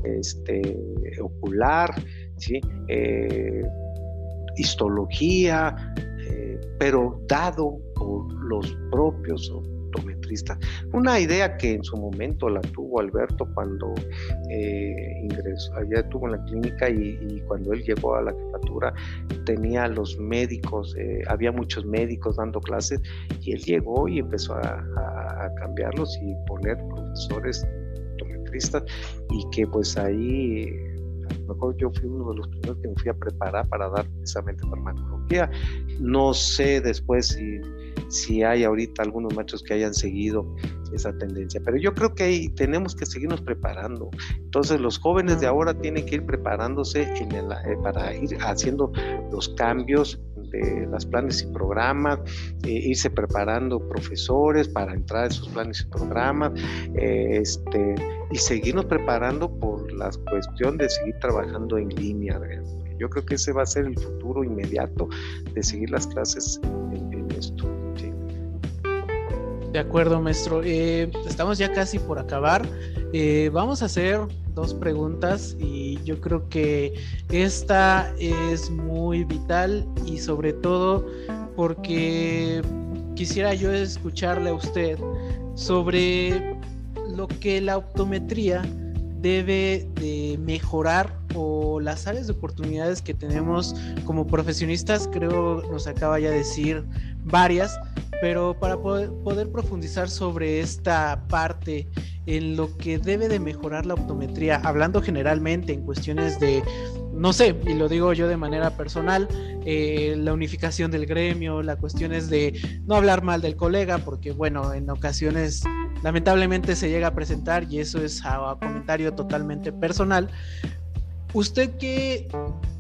este, ocular, ¿sí? Eh, histología, pero dado por los propios Una idea que en su momento la tuvo Alberto cuando eh, ingresó, allá estuvo en la clínica y, cuando él llegó a la jefatura tenía los médicos, eh, había muchos médicos dando clases y él llegó y empezó a, cambiarlos y poner profesores optometristas y que pues ahí a lo mejor yo fui uno de los primeros que me fui a preparar para dar precisamente farmacología. No sé después si si hay ahorita algunos machos que hayan seguido esa tendencia. Pero yo creo que ahí tenemos que seguirnos preparando. Entonces los jóvenes de ahora tienen que ir preparándose en eh, para ir haciendo los cambios de las planes y programas, eh, irse preparando profesores para entrar a esos planes y programas, eh, este, y seguirnos preparando por la cuestión de seguir trabajando en línea. Yo creo que ese va a ser el futuro inmediato de seguir las clases en esto. De acuerdo, maestro. Eh, estamos ya casi por acabar. Eh, vamos a hacer dos preguntas y yo creo que esta es muy vital y sobre todo porque quisiera yo escucharle a usted sobre lo que la optometría debe de mejorar o las áreas de oportunidades que tenemos como profesionistas, creo nos acaba ya de decir varias, pero para poder, poder profundizar sobre esta parte en lo que debe de mejorar la optometría, hablando generalmente en cuestiones de, no sé, y lo digo yo de manera personal, eh, la unificación del gremio, la cuestión es de no hablar mal del colega, porque bueno, en ocasiones lamentablemente se llega a presentar y eso es a, comentario totalmente personal. ¿Usted qué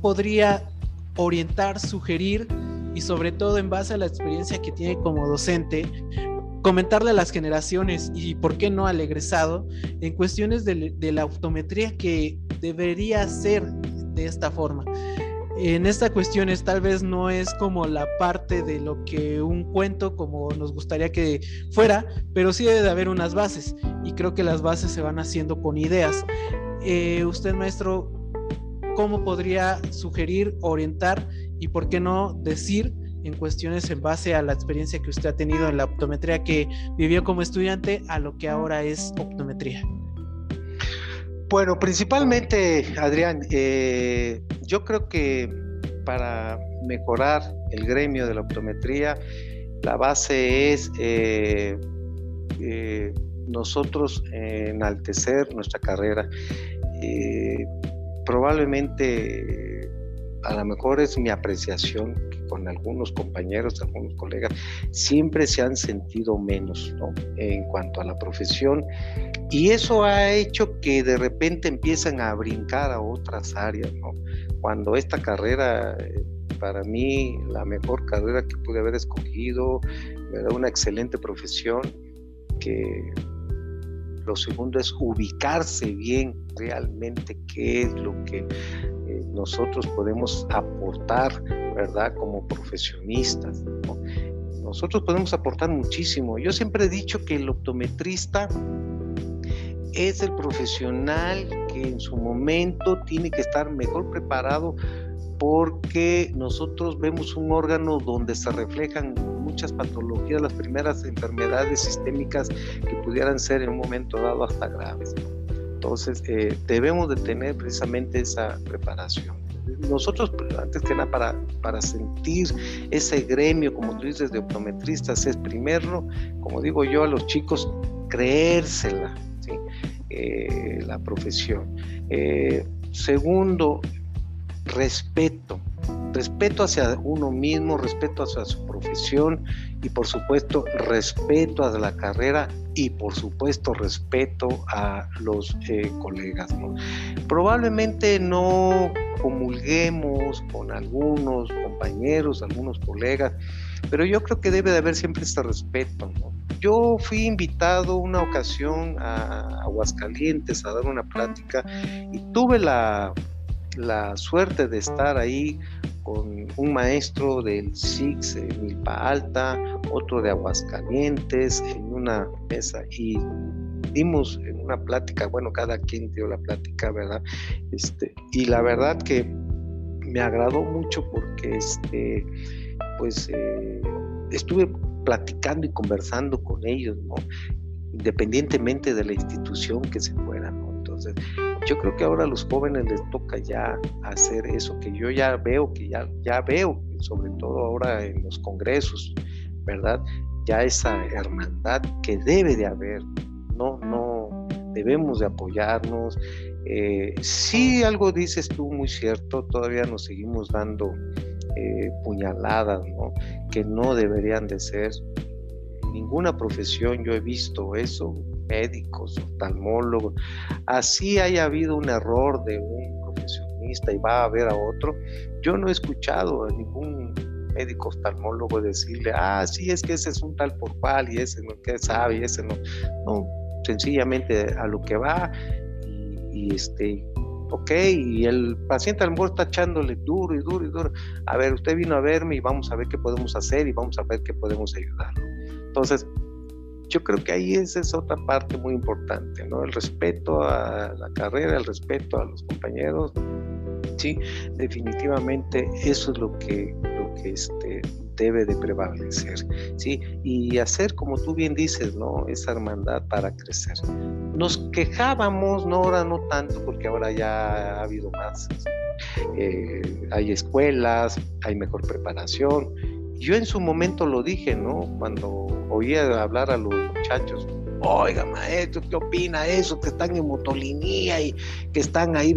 podría orientar, sugerir y sobre todo en base a la experiencia que tiene como docente, comentarle a las generaciones y por qué no al egresado en cuestiones de, la optometría que debería ser de esta forma. En esta cuestión es, tal vez no es como la parte de lo que un cuento como nos gustaría que fuera, pero sí debe de haber unas bases y creo que las bases se van haciendo con ideas. Eh, usted maestro, ¿cómo podría sugerir, orientar y por qué no decir en cuestiones en base a la experiencia que usted ha tenido en la optometría que vivió como estudiante a lo que ahora es optometría? Bueno, principalmente, Adrián, eh, yo creo que para mejorar el gremio de la optometría, la base es eh, eh, nosotros enaltecer nuestra carrera. probablemente, a lo mejor es mi apreciación, con algunos compañeros, algunos colegas, siempre se han sentido menos ¿no? en cuanto a la profesión y eso ha hecho que de repente empiezan a brincar a otras áreas, ¿no? cuando esta carrera, eh, para mí, la mejor carrera que pude haber escogido, me da una excelente profesión, que lo segundo es ubicarse bien realmente qué es lo que nosotros podemos aportar, ¿verdad? Como profesionistas. Nosotros podemos aportar muchísimo. Yo siempre he dicho que el optometrista es el profesional que en su momento tiene que estar mejor preparado porque nosotros vemos un órgano donde se reflejan muchas patologías, las primeras enfermedades sistémicas que pudieran ser en un momento dado hasta graves. Entonces, eh, debemos de tener precisamente esa preparación. Nosotros, antes que nada, para, para sentir ese gremio, como tú dices, de optometristas, es primero, como digo yo a los chicos, creérsela, eh, la profesión. Eh, segundo, respeto respeto hacia uno mismo, respeto hacia su profesión y por supuesto respeto a la carrera y por supuesto respeto a los eh, colegas. Probablemente no comulguemos con algunos compañeros, algunos colegas, pero yo creo que debe de haber siempre este respeto. Yo fui invitado una ocasión a Aguascalientes a dar una plática y tuve la la suerte de estar ahí con un maestro del SIX en Milpa Alta, otro de Aguascalientes, en una mesa y dimos en una plática, bueno, cada quien dio la plática, ¿verdad? Este, y la verdad que me agradó mucho porque este, pues eh, estuve platicando y conversando con ellos, ¿no? Independientemente de la institución que se fuera, ¿no? Entonces, yo creo que ahora a los jóvenes les toca ya hacer eso que yo ya veo, que ya, ya veo, sobre todo ahora en los congresos, ¿verdad? Ya esa hermandad que debe de haber, no, no, debemos de apoyarnos. Eh, sí, algo dices tú muy cierto, todavía nos seguimos dando eh, puñaladas, ¿no? Que no deberían de ser. ninguna profesión yo he visto eso, médicos, oftalmólogos, así haya habido un error de un profesionista y va a haber a otro, yo no he escuchado a ningún médico oftalmólogo decirle, ah, sí, es que ese es un tal por cual y ese no que sabe y ese no, no, sencillamente a lo que va y, y este, ok, y el paciente a lo mejor está echándole duro y duro y duro, a ver, usted vino a verme y vamos a ver qué podemos hacer y vamos a ver qué podemos ayudarlo. Entonces, yo creo que ahí esa es otra parte muy importante, ¿no? El respeto a la carrera, el respeto a los compañeros, sí, definitivamente eso es lo que, lo que este, debe de prevalecer, sí, y hacer como tú bien dices, ¿no? Esa hermandad para crecer. Nos quejábamos, no ahora no tanto, porque ahora ya ha habido más, eh, hay escuelas, hay mejor preparación, Yo en su momento lo dije, ¿no? Cuando oía hablar a los muchachos, oiga maestro, ¿qué opina eso? Que están en motolinía y que están ahí.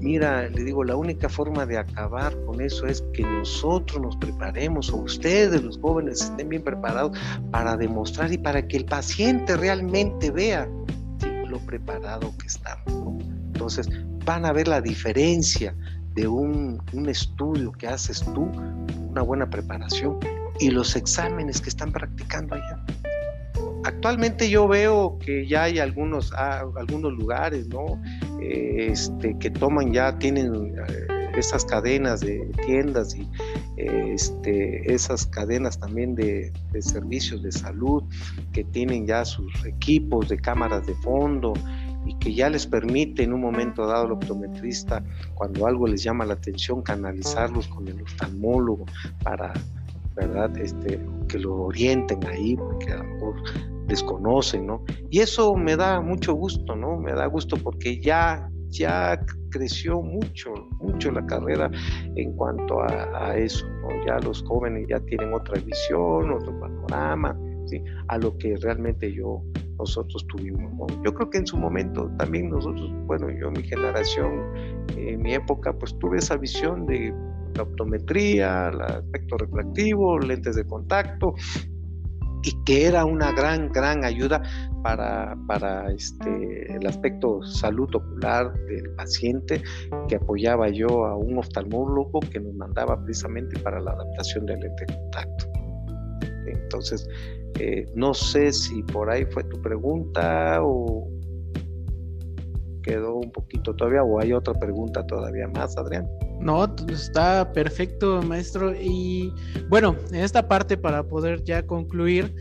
Mira, le digo, la única forma de acabar con eso es que nosotros nos preparemos, o ustedes, los jóvenes, estén bien preparados para demostrar y para que el paciente realmente vea lo preparado que estamos. Entonces, van a ver la diferencia de un estudio que haces tú, una buena preparación, y los exámenes que están practicando allá. Actualmente yo veo que ya hay algunos, ah, algunos lugares, ¿no? Este, que toman ya, tienen eh, esas cadenas de tiendas y este, esas cadenas también de, de, servicios de salud que tienen ya sus equipos de cámaras de fondo y que ya les permite en un momento dado el optometrista, cuando algo les llama la atención, canalizarlos con el oftalmólogo para ¿verdad? Este, que lo orienten ahí, porque a lo mejor desconocen, ¿no? Y eso me da mucho gusto, ¿no? Me da gusto porque ya, ya creció mucho, mucho la carrera en cuanto a, eso. Ya los jóvenes ya tienen otra visión, otro panorama, ¿sí? A lo que realmente yo, nosotros tuvimos, ¿no? Yo creo que en su momento también nosotros, bueno, yo, mi generación, en mi época, pues tuve esa visión de la optometría, el aspecto refractivo, lentes de contacto, y que era una gran, gran ayuda para, para este, el aspecto salud ocular del paciente, que apoyaba yo a un oftalmólogo que nos mandaba precisamente para la adaptación del lente de contacto. Entonces, eh, no sé si por ahí fue tu pregunta o quedó un poquito todavía o hay otra pregunta todavía más, Adrián. No, está perfecto, maestro. Y bueno, en esta parte para poder ya concluir,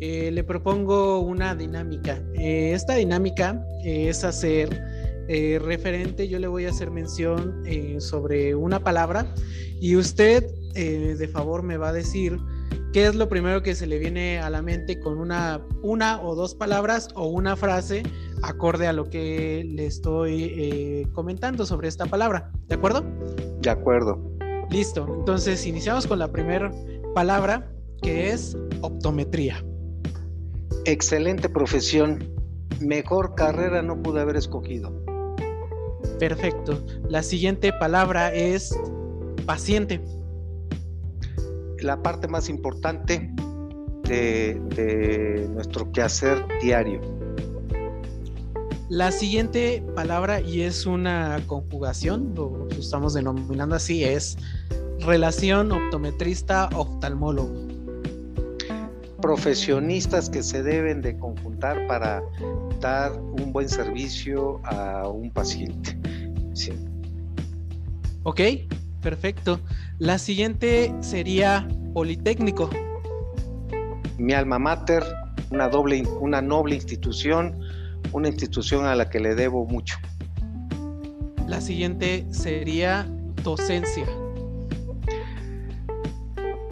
eh, le propongo una dinámica. Eh, esta dinámica es hacer referente, yo le voy a hacer mención sobre una palabra y usted de favor me va a decir qué es lo primero que se le viene a la mente con una, una o dos palabras o una frase acorde a lo que le estoy eh, comentando sobre esta palabra. ¿De acuerdo? De acuerdo. Listo. Entonces iniciamos con la primera palabra que es optometría. Excelente profesión. Mejor carrera no pude haber escogido. Perfecto. La siguiente palabra es paciente. La parte más importante de, de nuestro quehacer diario la siguiente palabra, y es una conjugación, lo estamos denominando así, es relación optometrista-oftalmólogo. Profesionistas que se deben de conjuntar para dar un buen servicio a un paciente. Sí. Ok, perfecto. La siguiente sería Politécnico. Mi alma mater, una, doble, una noble institución una institución a la que le debo mucho. La siguiente sería docencia.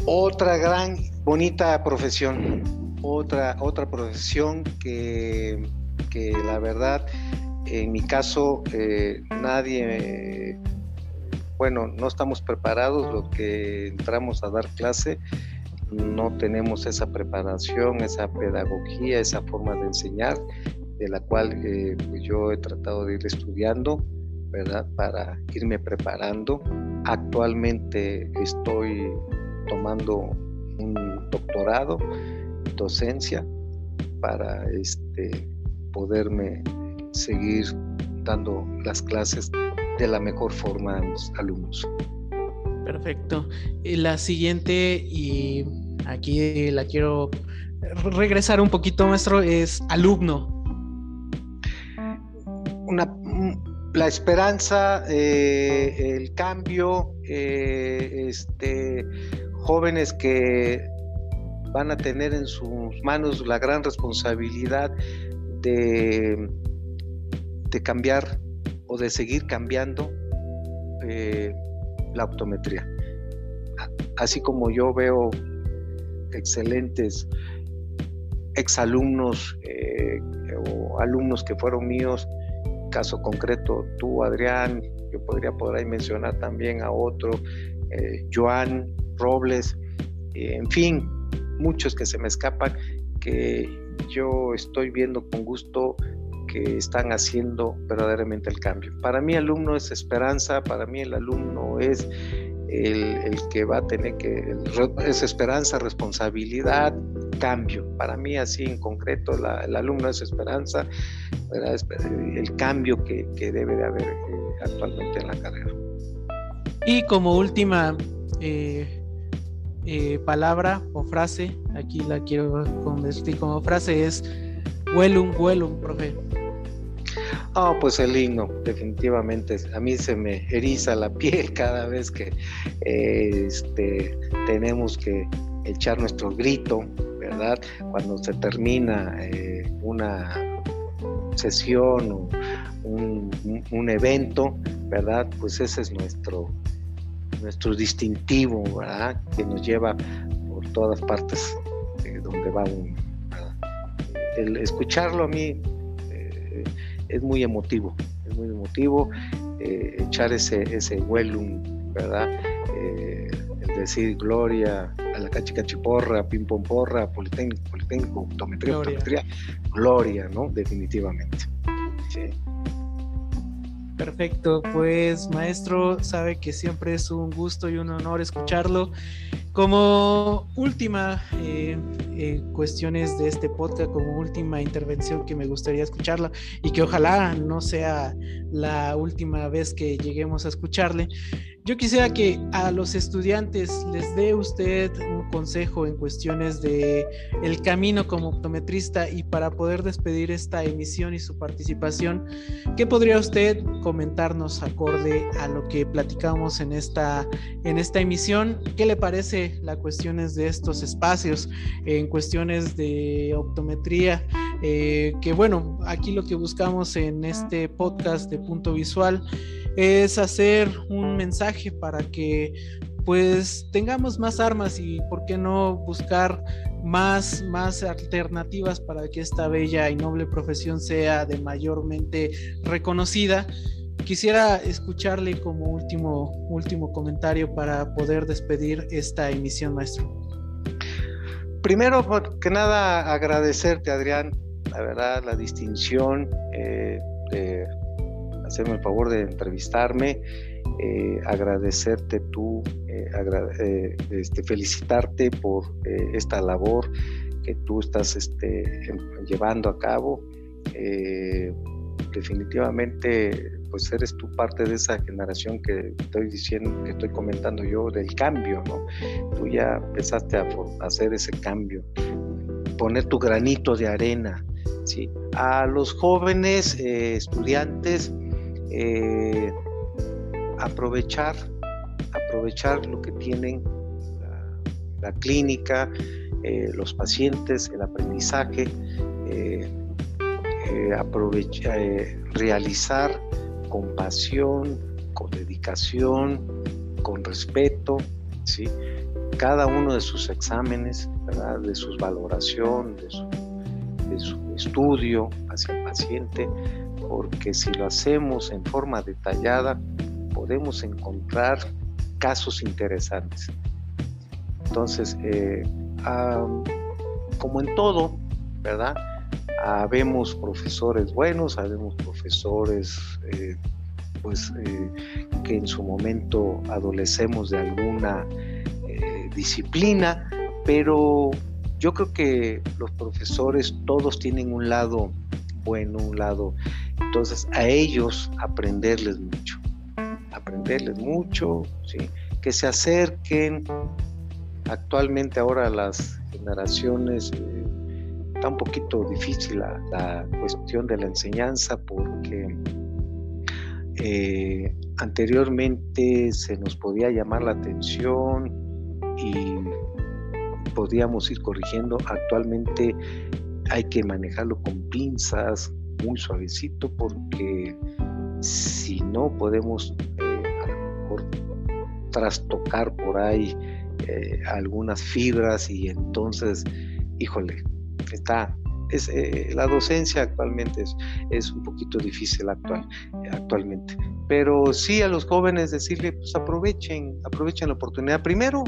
Otra gran, bonita profesión. Otra, otra profesión que, que la verdad, en mi caso, eh, nadie, bueno, no estamos preparados los que entramos a dar clase no tenemos esa preparación, esa pedagogía, esa forma de enseñar de la cual eh, pues yo he tratado de ir estudiando, ¿verdad? Para irme preparando. Actualmente estoy tomando un doctorado, docencia, para este, poderme seguir dando las clases de la mejor forma a mis alumnos. Perfecto. La siguiente, y aquí la quiero regresar un poquito, maestro, es alumno la esperanza, eh, el cambio, eh, este, jóvenes que van a tener en sus manos la gran responsabilidad de, de cambiar o de seguir cambiando eh, la optometría. Así como yo veo excelentes exalumnos o alumnos que fueron míos, caso concreto tú, Adrián, yo podría por ahí mencionar también a otro, eh, Joan Robles, en fin, muchos que se me escapan, que yo estoy viendo con gusto que están haciendo verdaderamente el cambio. Para mí alumno es esperanza, para mí el alumno es el, que va a tener que, es esperanza, responsabilidad, cambio. Para mí así en concreto el alumno es esperanza, el cambio que, debe de haber eh, actualmente en la carrera. Y como última eh, eh, palabra o frase, aquí la quiero convertir como frase, es Huelum, Huelum, profe. Ah, pues el himno, definitivamente. A mí se me eriza la piel cada vez que este, tenemos que echar nuestro grito, ¿verdad? Cuando se termina eh, una sesión o un, evento, ¿verdad? Pues ese es nuestro, nuestro distintivo, ¿verdad? Que nos lleva por todas partes de donde va. El escucharlo a mí eh, es muy emotivo, es muy emotivo eh, echar ese, ese ¿verdad? Eh, el decir gloria a la cachicachiporra, pim pom porra, politécnico, politécnico, optometría, gloria. optometría, gloria, ¿no? Definitivamente. Sí. Perfecto, pues maestro, sabe que siempre es un gusto y un honor escucharlo. Como última eh, eh, cuestiones de este podcast, como última intervención que me gustaría escucharla y que ojalá no sea la última vez que lleguemos a escucharle, yo quisiera que a los estudiantes les dé usted un consejo en cuestiones de el camino como optometrista y para poder despedir esta emisión y su participación, ¿qué podría usted comentarnos acorde a lo que platicamos en esta en esta emisión? ¿Qué le parece las cuestiones de estos espacios en cuestiones de optometría? Eh, que bueno, aquí lo que buscamos en este podcast de punto visual es hacer un mensaje para que pues tengamos más armas y por qué no buscar más, más alternativas para que esta bella y noble profesión sea de mayormente reconocida. Quisiera escucharle como último, último comentario para poder despedir esta emisión, maestro. Primero que nada, agradecerte, Adrián, la verdad, la distinción eh, de hacerme el favor de entrevistarme, eh, agradecerte tú, eh, eh, este, felicitarte por esta labor que tú estás este, llevando a cabo. Definitivamente, pues eres tú parte de esa generación que estoy diciendo, que estoy comentando yo del cambio, ¿no? Tú ya empezaste a hacer ese cambio, poner tu granito de arena, ¿sí? A los jóvenes estudiantes, eh, aprovechar, aprovechar lo que tienen la, clínica, eh, los pacientes, el aprendizaje, eh, realizar con pasión, con dedicación, con respeto, ¿sí? cada uno de sus exámenes, de su valoración, de su, estudio hacia el paciente, porque si lo hacemos en forma detallada, podemos encontrar casos interesantes. Entonces, eh, como en todo, ¿verdad? Habemos profesores buenos, habemos profesores eh, pues, eh, que en su momento adolecemos de alguna disciplina, pero yo creo que los profesores todos tienen un lado bueno, un lado entonces, a ellos aprenderles mucho, aprenderles mucho, ¿sí? que se acerquen. Actualmente ahora las generaciones eh, está un poquito difícil la, cuestión de la enseñanza porque eh, anteriormente se nos podía llamar la atención y podíamos ir corrigiendo. Actualmente hay que manejarlo con pinzas, muy suavecito porque si no podemos eh, a lo mejor trastocar por ahí eh, algunas fibras y entonces, híjole, está, es, eh, la docencia actualmente es, es, un poquito difícil actual, actualmente. Pero sí a los jóvenes decirle, pues aprovechen, aprovechen la oportunidad. Primero,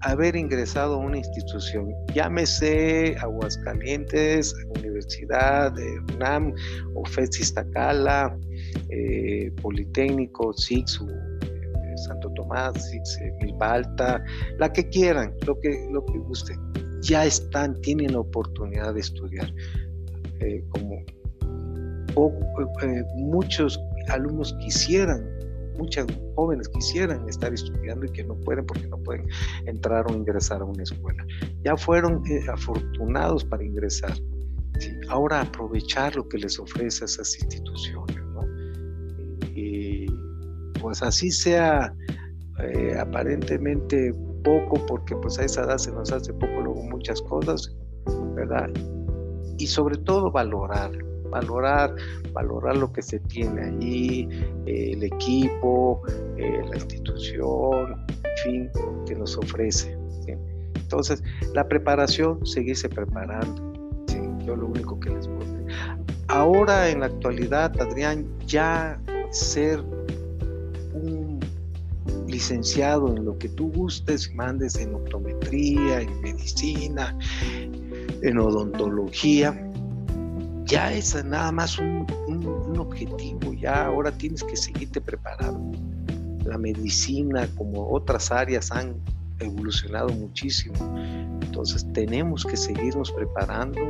haber ingresado a una institución, llámese Aguascalientes, Universidad de UNAM, o Iztacala, eh, Politécnico, SIX, eh, Santo Tomás, SIX, eh, Milbalta, la que quieran, lo que, lo que guste, ya están, tienen oportunidad de estudiar. como muchos alumnos quisieran muchas jóvenes quisieran estar estudiando y que no pueden porque no pueden entrar o ingresar a una escuela. Ya fueron eh, afortunados para ingresar. Ahora aprovechar lo que les ofrece esas instituciones. Y pues así sea eh, aparentemente poco, porque pues a esa edad se nos hace poco muchas cosas, ¿verdad? Y sobre todo valorarlo valorar, valorar lo que se tiene allí, eh, el equipo, eh, la institución, en fin, que nos ofrece. Entonces, la preparación, seguirse preparando. Yo lo único que les puedo decir. Ahora, en la actualidad, Adrián, ya ser licenciado en lo que tú gustes, mandes en optometría, en medicina, en odontología, ya es nada más un, objetivo, ya ahora tienes que seguirte preparando. La medicina, como otras áreas, han evolucionado muchísimo. Entonces tenemos que seguirnos preparando,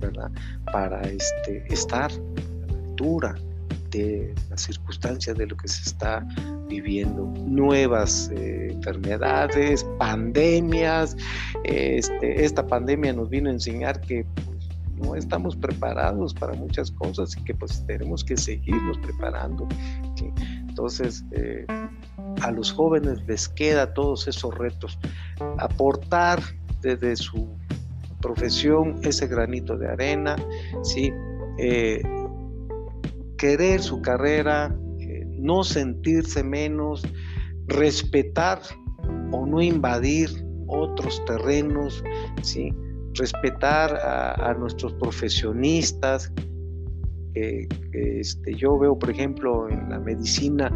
¿verdad? Para este, estar a la altura de las circunstancias de lo que se está viviendo. Nuevas eh, enfermedades, pandemias. Este, esta pandemia nos vino a enseñar que no estamos preparados para muchas cosas y que pues tenemos que seguirnos preparando. Entonces, eh, a los jóvenes les queda todos esos retos, aportar desde su profesión ese granito de arena, ¿sí? Eh, querer su carrera, no sentirse menos, respetar o no invadir otros terrenos, ¿sí? respetar a, nuestros profesionistas. este, yo veo, por ejemplo, en la medicina,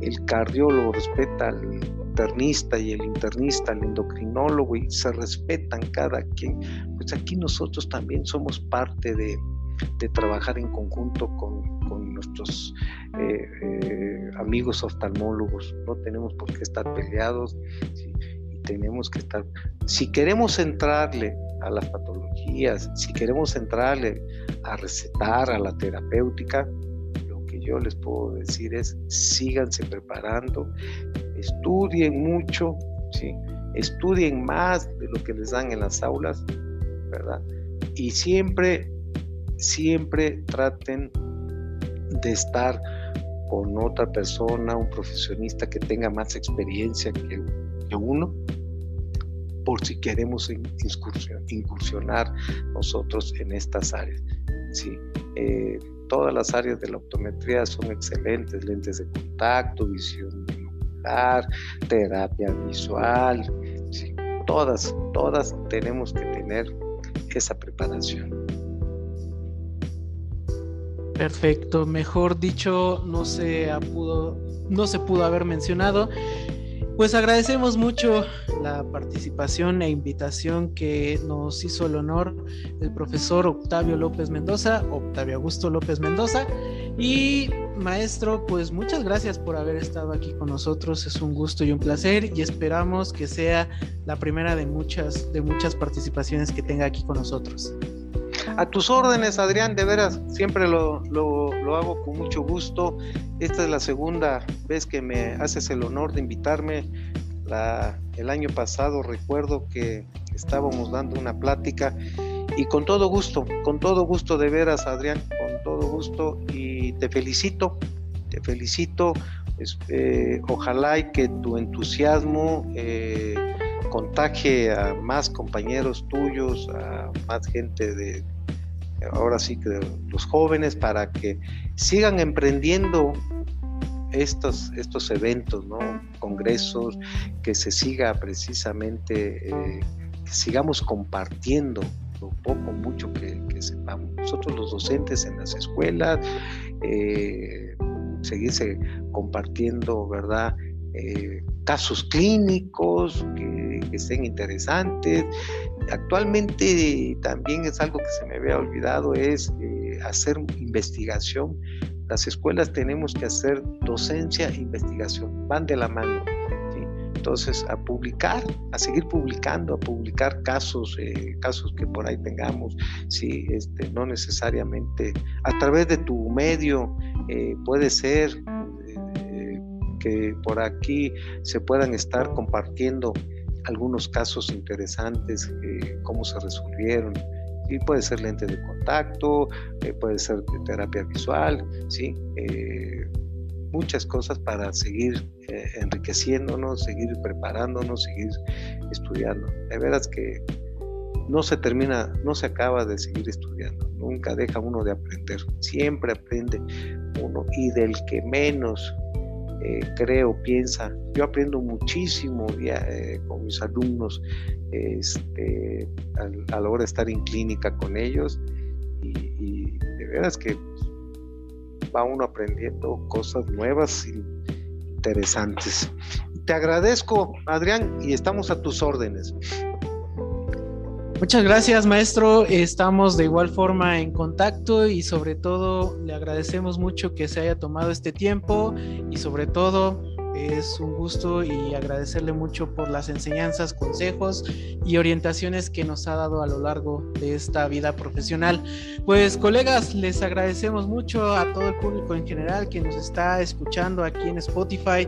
el cardiólogo respeta al internista y el internista al endocrinólogo y se respetan cada quien. Pues aquí nosotros también somos parte de, trabajar en conjunto con, nuestros eh, eh, amigos oftalmólogos. No tenemos por qué estar peleados y tenemos que estar. Si queremos entrarle a las patologías, si queremos entrarle a recetar, a la terapéutica, lo que yo les puedo decir es síganse preparando, estudien mucho, ¿sí? estudien más de lo que les dan en las aulas, ¿verdad? Y siempre, siempre traten de estar con otra persona, un profesionista que tenga más experiencia que, uno, por si queremos incursionar nosotros en estas áreas. Sí, eh, todas las áreas de la optometría son excelentes, lentes de contacto, visión binocular, terapia visual, todas, todas tenemos que tener esa preparación. Perfecto, mejor dicho, no se pudo, no se pudo haber mencionado. Pues agradecemos mucho la participación e invitación que nos hizo el honor el profesor Octavio López Mendoza, Octavio Augusto López Mendoza. Y maestro, pues muchas gracias por haber estado aquí con nosotros. Es un gusto y un placer y esperamos que sea la primera de muchas, de muchas participaciones que tenga aquí con nosotros. A tus órdenes, Adrián, de veras, siempre lo, lo, hago con mucho gusto. Esta es la segunda vez que me haces el honor de invitarme. La, el año pasado recuerdo que estábamos dando una plática y con todo gusto, con todo gusto de veras, Adrián, con todo gusto y te felicito, te felicito. Eh, ojalá y que tu entusiasmo eh, contagie a más compañeros tuyos, a más gente de, ahora sí que los jóvenes para que sigan emprendiendo estos, estos eventos, ¿no? congresos, que se siga precisamente, eh, que sigamos compartiendo lo poco, mucho que, sepamos. Nosotros los docentes en las escuelas, eh, seguirse compartiendo, ¿verdad? Eh, casos clínicos, que que sean interesantes. Actualmente también es algo que se me había olvidado, es eh, hacer investigación. Las escuelas tenemos que hacer docencia e investigación, van de la mano. Entonces, a publicar, a seguir publicando, a publicar casos, eh, casos que por ahí tengamos, sí, este, no necesariamente a través de tu medio, eh, puede ser que por aquí se puedan estar compartiendo algunos casos interesantes, cómo se resolvieron. Sí, puede ser lente de contacto, puede ser terapia visual, ¿sí? muchas cosas para seguir eh, enriqueciéndonos, seguir preparándonos, seguir estudiando. De veras que no se termina, no se acaba de seguir estudiando, nunca deja uno de aprender, siempre aprende uno y del que menos eh, creo, piensa. Yo aprendo muchísimo eh, con mis alumnos este, a, la hora de estar en clínica con ellos y, y de veras que va uno aprendiendo cosas nuevas y interesantes. Te agradezco, Adrián, y estamos a tus órdenes. Muchas gracias, maestro. Estamos de igual forma en contacto y sobre todo le agradecemos mucho que se haya tomado este tiempo y sobre todo es un gusto y agradecerle mucho por las enseñanzas, consejos y orientaciones que nos ha dado a lo largo de esta vida profesional. Pues colegas, les agradecemos mucho a todo el público en general que nos está escuchando aquí en Spotify.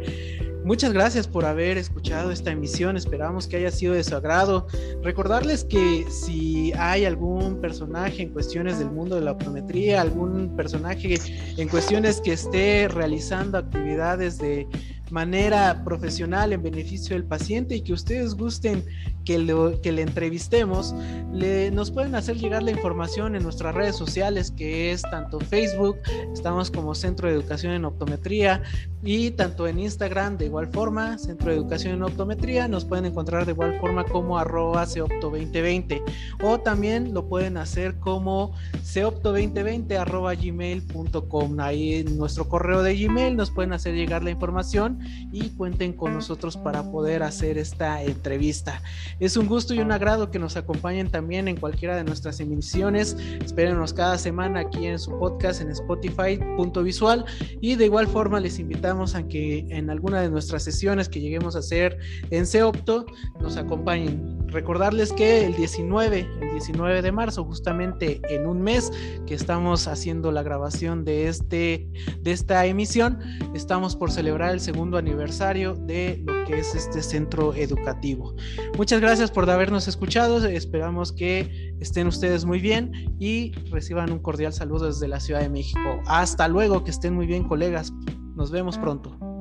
Muchas gracias por haber escuchado esta emisión, esperamos que haya sido de su agrado. Recordarles que si hay algún personaje en cuestiones del mundo de la optometría, algún personaje en cuestiones que esté realizando actividades de manera profesional en beneficio del paciente y que ustedes gusten que, lo, que le entrevistemos, le, nos pueden hacer llegar la información en nuestras redes sociales, que es tanto Facebook, estamos como Centro de Educación en Optometría, y tanto en Instagram de igual forma, Centro de Educación en Optometría, nos pueden encontrar de igual forma como arroba ceopto2020, o también lo pueden hacer como ceopto2020 arroba gmail.com. Ahí en nuestro correo de Gmail nos pueden hacer llegar la información y cuenten con nosotros para poder hacer esta entrevista. Es un gusto y un agrado que nos acompañen también en cualquiera de nuestras emisiones. Espérenos cada semana aquí en su podcast en Spotify, punto visual. Y de igual forma les invitamos a que en alguna de nuestras sesiones que lleguemos a hacer en Ceopto nos acompañen. Recordarles que el 19, el 19 de marzo, justamente en un mes que estamos haciendo la grabación de, este, de esta emisión, estamos por celebrar el aniversario de lo que es este centro educativo. Muchas gracias por habernos escuchado, esperamos que estén ustedes muy bien y reciban un cordial saludo desde la Ciudad de México. Hasta luego, que estén muy bien colegas, nos vemos pronto.